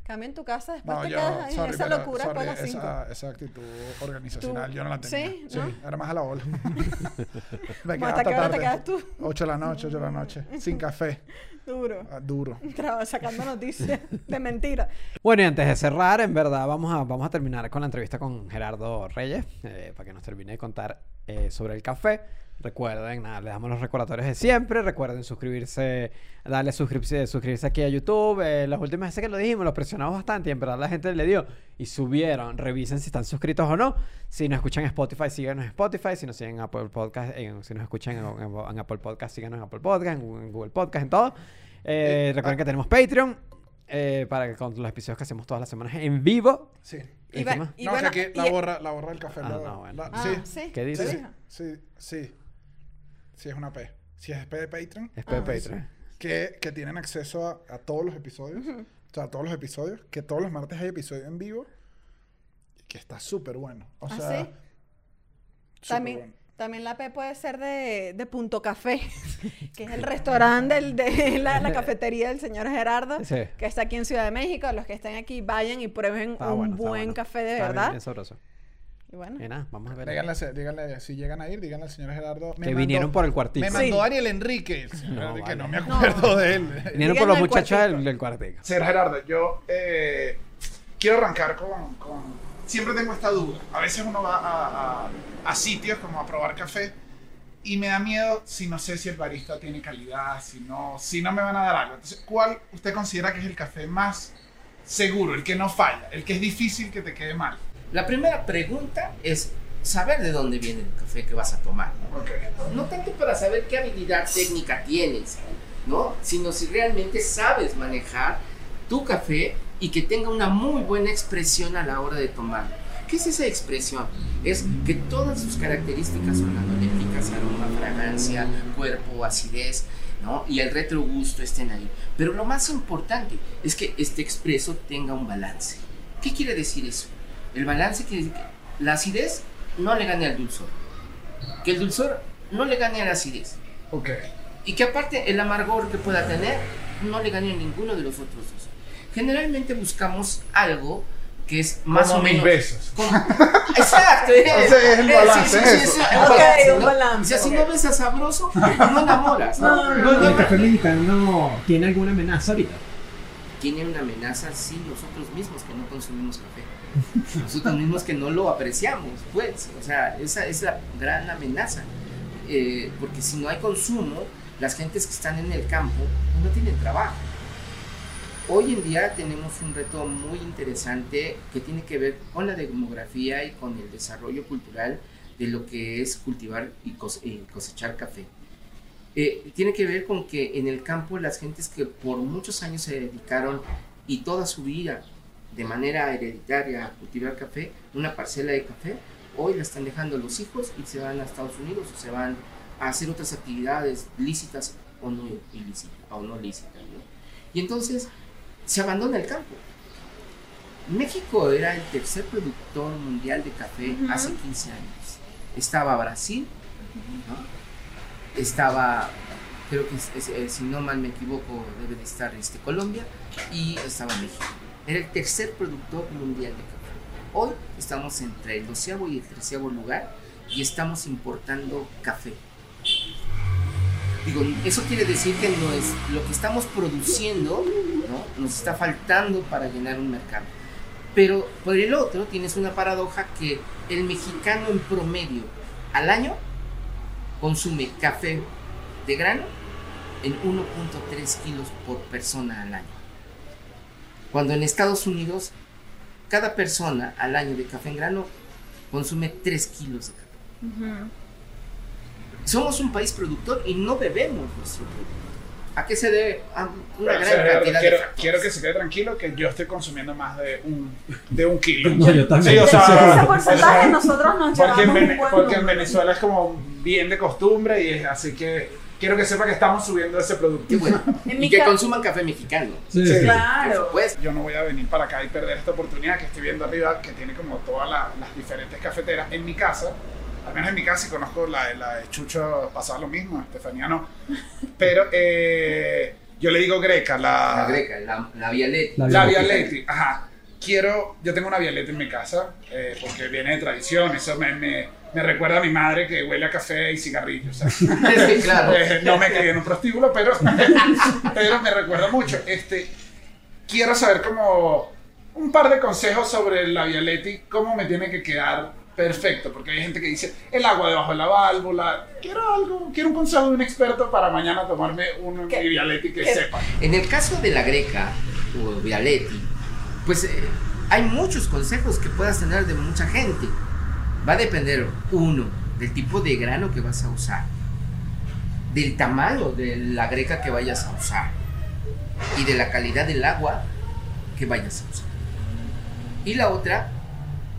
Cambia en tu casa, después No, te yo, quedas en sorry, esa pero, locura sorry, para las 5. esa, esa actitud organizacional Tú- yo no la tenía. ¿Sí? Sí, ¿No? era más a la ola. Me quedaba ¿Hasta qué hora te tarde. quedas tú? 8 de la noche, 8 de la noche. Sin café. Duro. Ah, duro. Traba- sacando noticias de mentira. Bueno, y antes de cerrar, en verdad, vamos a, vamos a terminar con la entrevista con Gerardo Reyes, eh, para que nos termine de contar eh, sobre el café. Recuerden, nada, les damos los recordatorios de siempre. Recuerden suscribirse, darle suscribirse, suscribirse aquí a YouTube. Eh, las últimas veces que lo dijimos, lo presionamos bastante y en verdad la gente le dio y subieron. Revisen si están suscritos o no. Si nos escuchan en Spotify, síganos en Spotify. Si nos siguen en Apple Podcast, en- si nos escuchan en, en- en Apple Podcast, síganos en Apple Podcast, en, Google- en Google Podcast, en todo. Eh, recuerden que tenemos Patreon eh, para que con los episodios que hacemos todas las semanas en vivo. Sí. ¿Y Y va- más? y no, bueno, que aquí y- la borra, la borra del café. Ah, la- no, bueno. la- Ah, sí. sí. ¿Qué sí, sí, sí. Sí, es una P. Si es P de Patreon, Es P de Ah, Patreon. que, que tienen acceso a, a todos los episodios. O sea, a todos los episodios. Que todos los martes hay episodio en vivo. Y que está súper bueno. O ¿Ah, sea, sí? También, bueno. también la P puede ser de, de Punto Café, que es el restaurante del- de la, la cafetería del señor Gerardo, Sí. que está aquí en Ciudad de México. Los que estén aquí, vayan y prueben Está un bueno, buen bueno. café de Está bien, verdad. bien sabroso. Y bueno, Y nada, vamos a ver. Díganle, díganle, si llegan a ir, díganle al señor Gerardo. me Que mandó- vinieron por el cuartico. Me mandó Sí. Daniel Enrique, No, Gerardo, que vale. no me No. acuerdo de él. Vinieron por los muchachos del, del cuartico. Señor Gerardo, yo eh, quiero arrancar con, con- Siempre tengo esta duda. A veces uno va a, a- a sitios como a probar café y me da miedo si no sé si el barista tiene calidad, si no, si no me van a dar algo. Entonces, ¿cuál usted considera que es el café más seguro, el que no falla, el que es difícil que te quede mal? La primera pregunta es saber de dónde viene el café que vas a tomar. ¿no? Tanto para saber qué habilidad técnica tienes, ¿no? Sino si realmente sabes manejar tu café y que tenga una muy buena expresión a la hora de tomarlo. ¿Qué es esa expresión? Es que todas sus características organolépticas, aroma, fragancia, cuerpo, acidez, ¿no? Y el retrogusto estén ahí. Pero lo más importante es que este expreso tenga un balance. ¿Qué quiere decir eso? El balance quiere decir que la acidez no le gane al dulzor. Que el dulzor no le gane a la acidez. Ok. Y que aparte el amargor que pueda tener no le gane a ninguno de los otros dos. Generalmente buscamos algo que es más Como o menos... Exacto. es, Ese es el eh, balance, es eso. es el Ok, balance, un ¿no? balance, Y así no ves a sabroso, no enamoras. ¿no? No, No, ¿El no, mexicano tiene alguna amenaza ahorita? tiene una amenaza, sí, nosotros mismos que no consumimos café. Nosotros mismos que no lo apreciamos, pues. O sea, esa es la gran amenaza. Eh, porque si no hay consumo, las gentes que están en el campo no tienen trabajo. Hoy en día tenemos un reto muy interesante que tiene que ver con la demografía y con el desarrollo cultural de lo que es cultivar y cos- y cosechar café. Eh, tiene que ver con que en el campo las gentes que por muchos años se dedicaron y toda su vida de manera hereditaria a cultivar café, una parcela de café, hoy la están dejando los hijos y se van a Estados Unidos o se van a hacer otras actividades lícitas o no ilícitas o no lícitas. ¿no? Y entonces se abandona el campo. México era el tercer productor mundial de café hace 15 años. Estaba Brasil, ¿no? estaba, creo que es- es- eh, si no mal me equivoco, debe de estar este, Colombia y estaba México. Era el tercer productor mundial de café. Hoy estamos entre el doceavo y el treceavo lugar y estamos importando café. Digo, eso quiere decir que no es lo que estamos produciendo, ¿no? Nos está faltando para llenar un mercado. Pero por el otro tienes una paradoja que el mexicano en promedio al año consume café de grano en 1.3 kilos por persona al año. Cuando en Estados Unidos cada persona al año de café en grano consume 3 kilos de café. Somos un país productor y no bebemos nuestro producto. ¿A qué se debe? A una gran cantidad quiero, de quiero que se quede tranquilo que yo estoy consumiendo más de un, de un kilo. No, yo también. Sí, o sea, ese o porcentaje sea, nosotros nos porque, en, llevamos buen porque en. Venezuela es como bien de costumbre y es así que quiero que sepa que estamos subiendo ese producto. Bueno. Y que consuman café mexicano. Sí, Sí. sí. Claro. Pues, Yo no voy a venir para acá y perder esta oportunidad que estoy viendo arriba, que tiene como todas la- las diferentes cafeteras. En mi casa, al menos en mi casa, y conozco la, de- la de Chucho, pasaba lo mismo, Estefanía no. Pero eh, yo le digo Greca, la, la greca, la, la Vialeti. La La. Vialeti, ajá. Quiero, yo tengo una Vialeti en mi casa, eh, porque viene de tradición, eso me, me, me recuerda a mi madre que huele a café y cigarrillos. Sí, claro. Eh, no me crié en un prostíbulo, pero, pero me recuerda mucho. Este, quiero saber como un par de consejos sobre la Vialetti, cómo me tiene que quedar perfecto, porque hay gente que dice el agua debajo de la válvula. Quiero algo, quiero un consejo de un experto para mañana tomarme un. Vialetti que ¿Qué? sepa. En el caso de la greca o Vialetti, pues eh, hay muchos consejos que puedas tener de mucha gente. Va a depender, uno, del tipo de grano que vas a usar, del tamaño de la greca que vayas a usar, y de la calidad del agua que vayas a usar. Y la otra,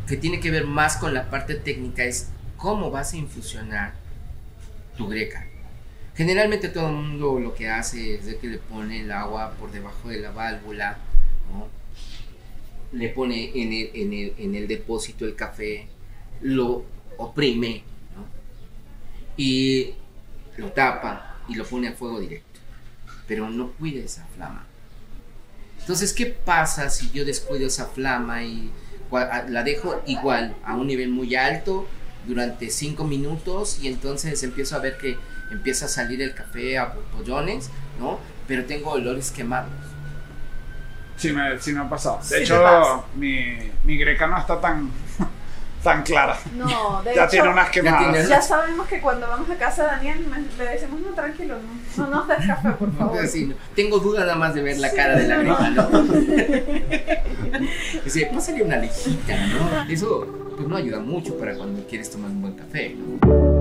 que tiene que ver más con la parte técnica, es cómo vas a infusionar tu greca. Generalmente todo el mundo lo que hace es de que le pone el agua por debajo de la válvula, ¿no? Le pone en el, en el- en el depósito el café, lo oprime y lo tapa y lo pone a fuego directo, pero no cuida esa flama. Entonces, ¿qué pasa si yo descuido esa flama y la dejo igual a un nivel muy alto durante cinco minutos y entonces empiezo a ver que empieza a salir el café a pollones, ¿no? Pero tengo olores quemados. Sí me, sí me ha pasado. De Sí hecho, mi, mi greca no está tan, tan clara. No, de ya hecho, tiene unas quemadas. tiene- ya sabemos que cuando vamos a casa de Daniel me- le decimos, no, tranquilo, no, no nos des café, por favor. ¿no? Tengo duda nada más de ver la Sí, cara de la no, greca, ¿no? Dice, pásale una lejita, ¿no? Eso pues no ayuda mucho para cuando quieres tomar un buen café, ¿no?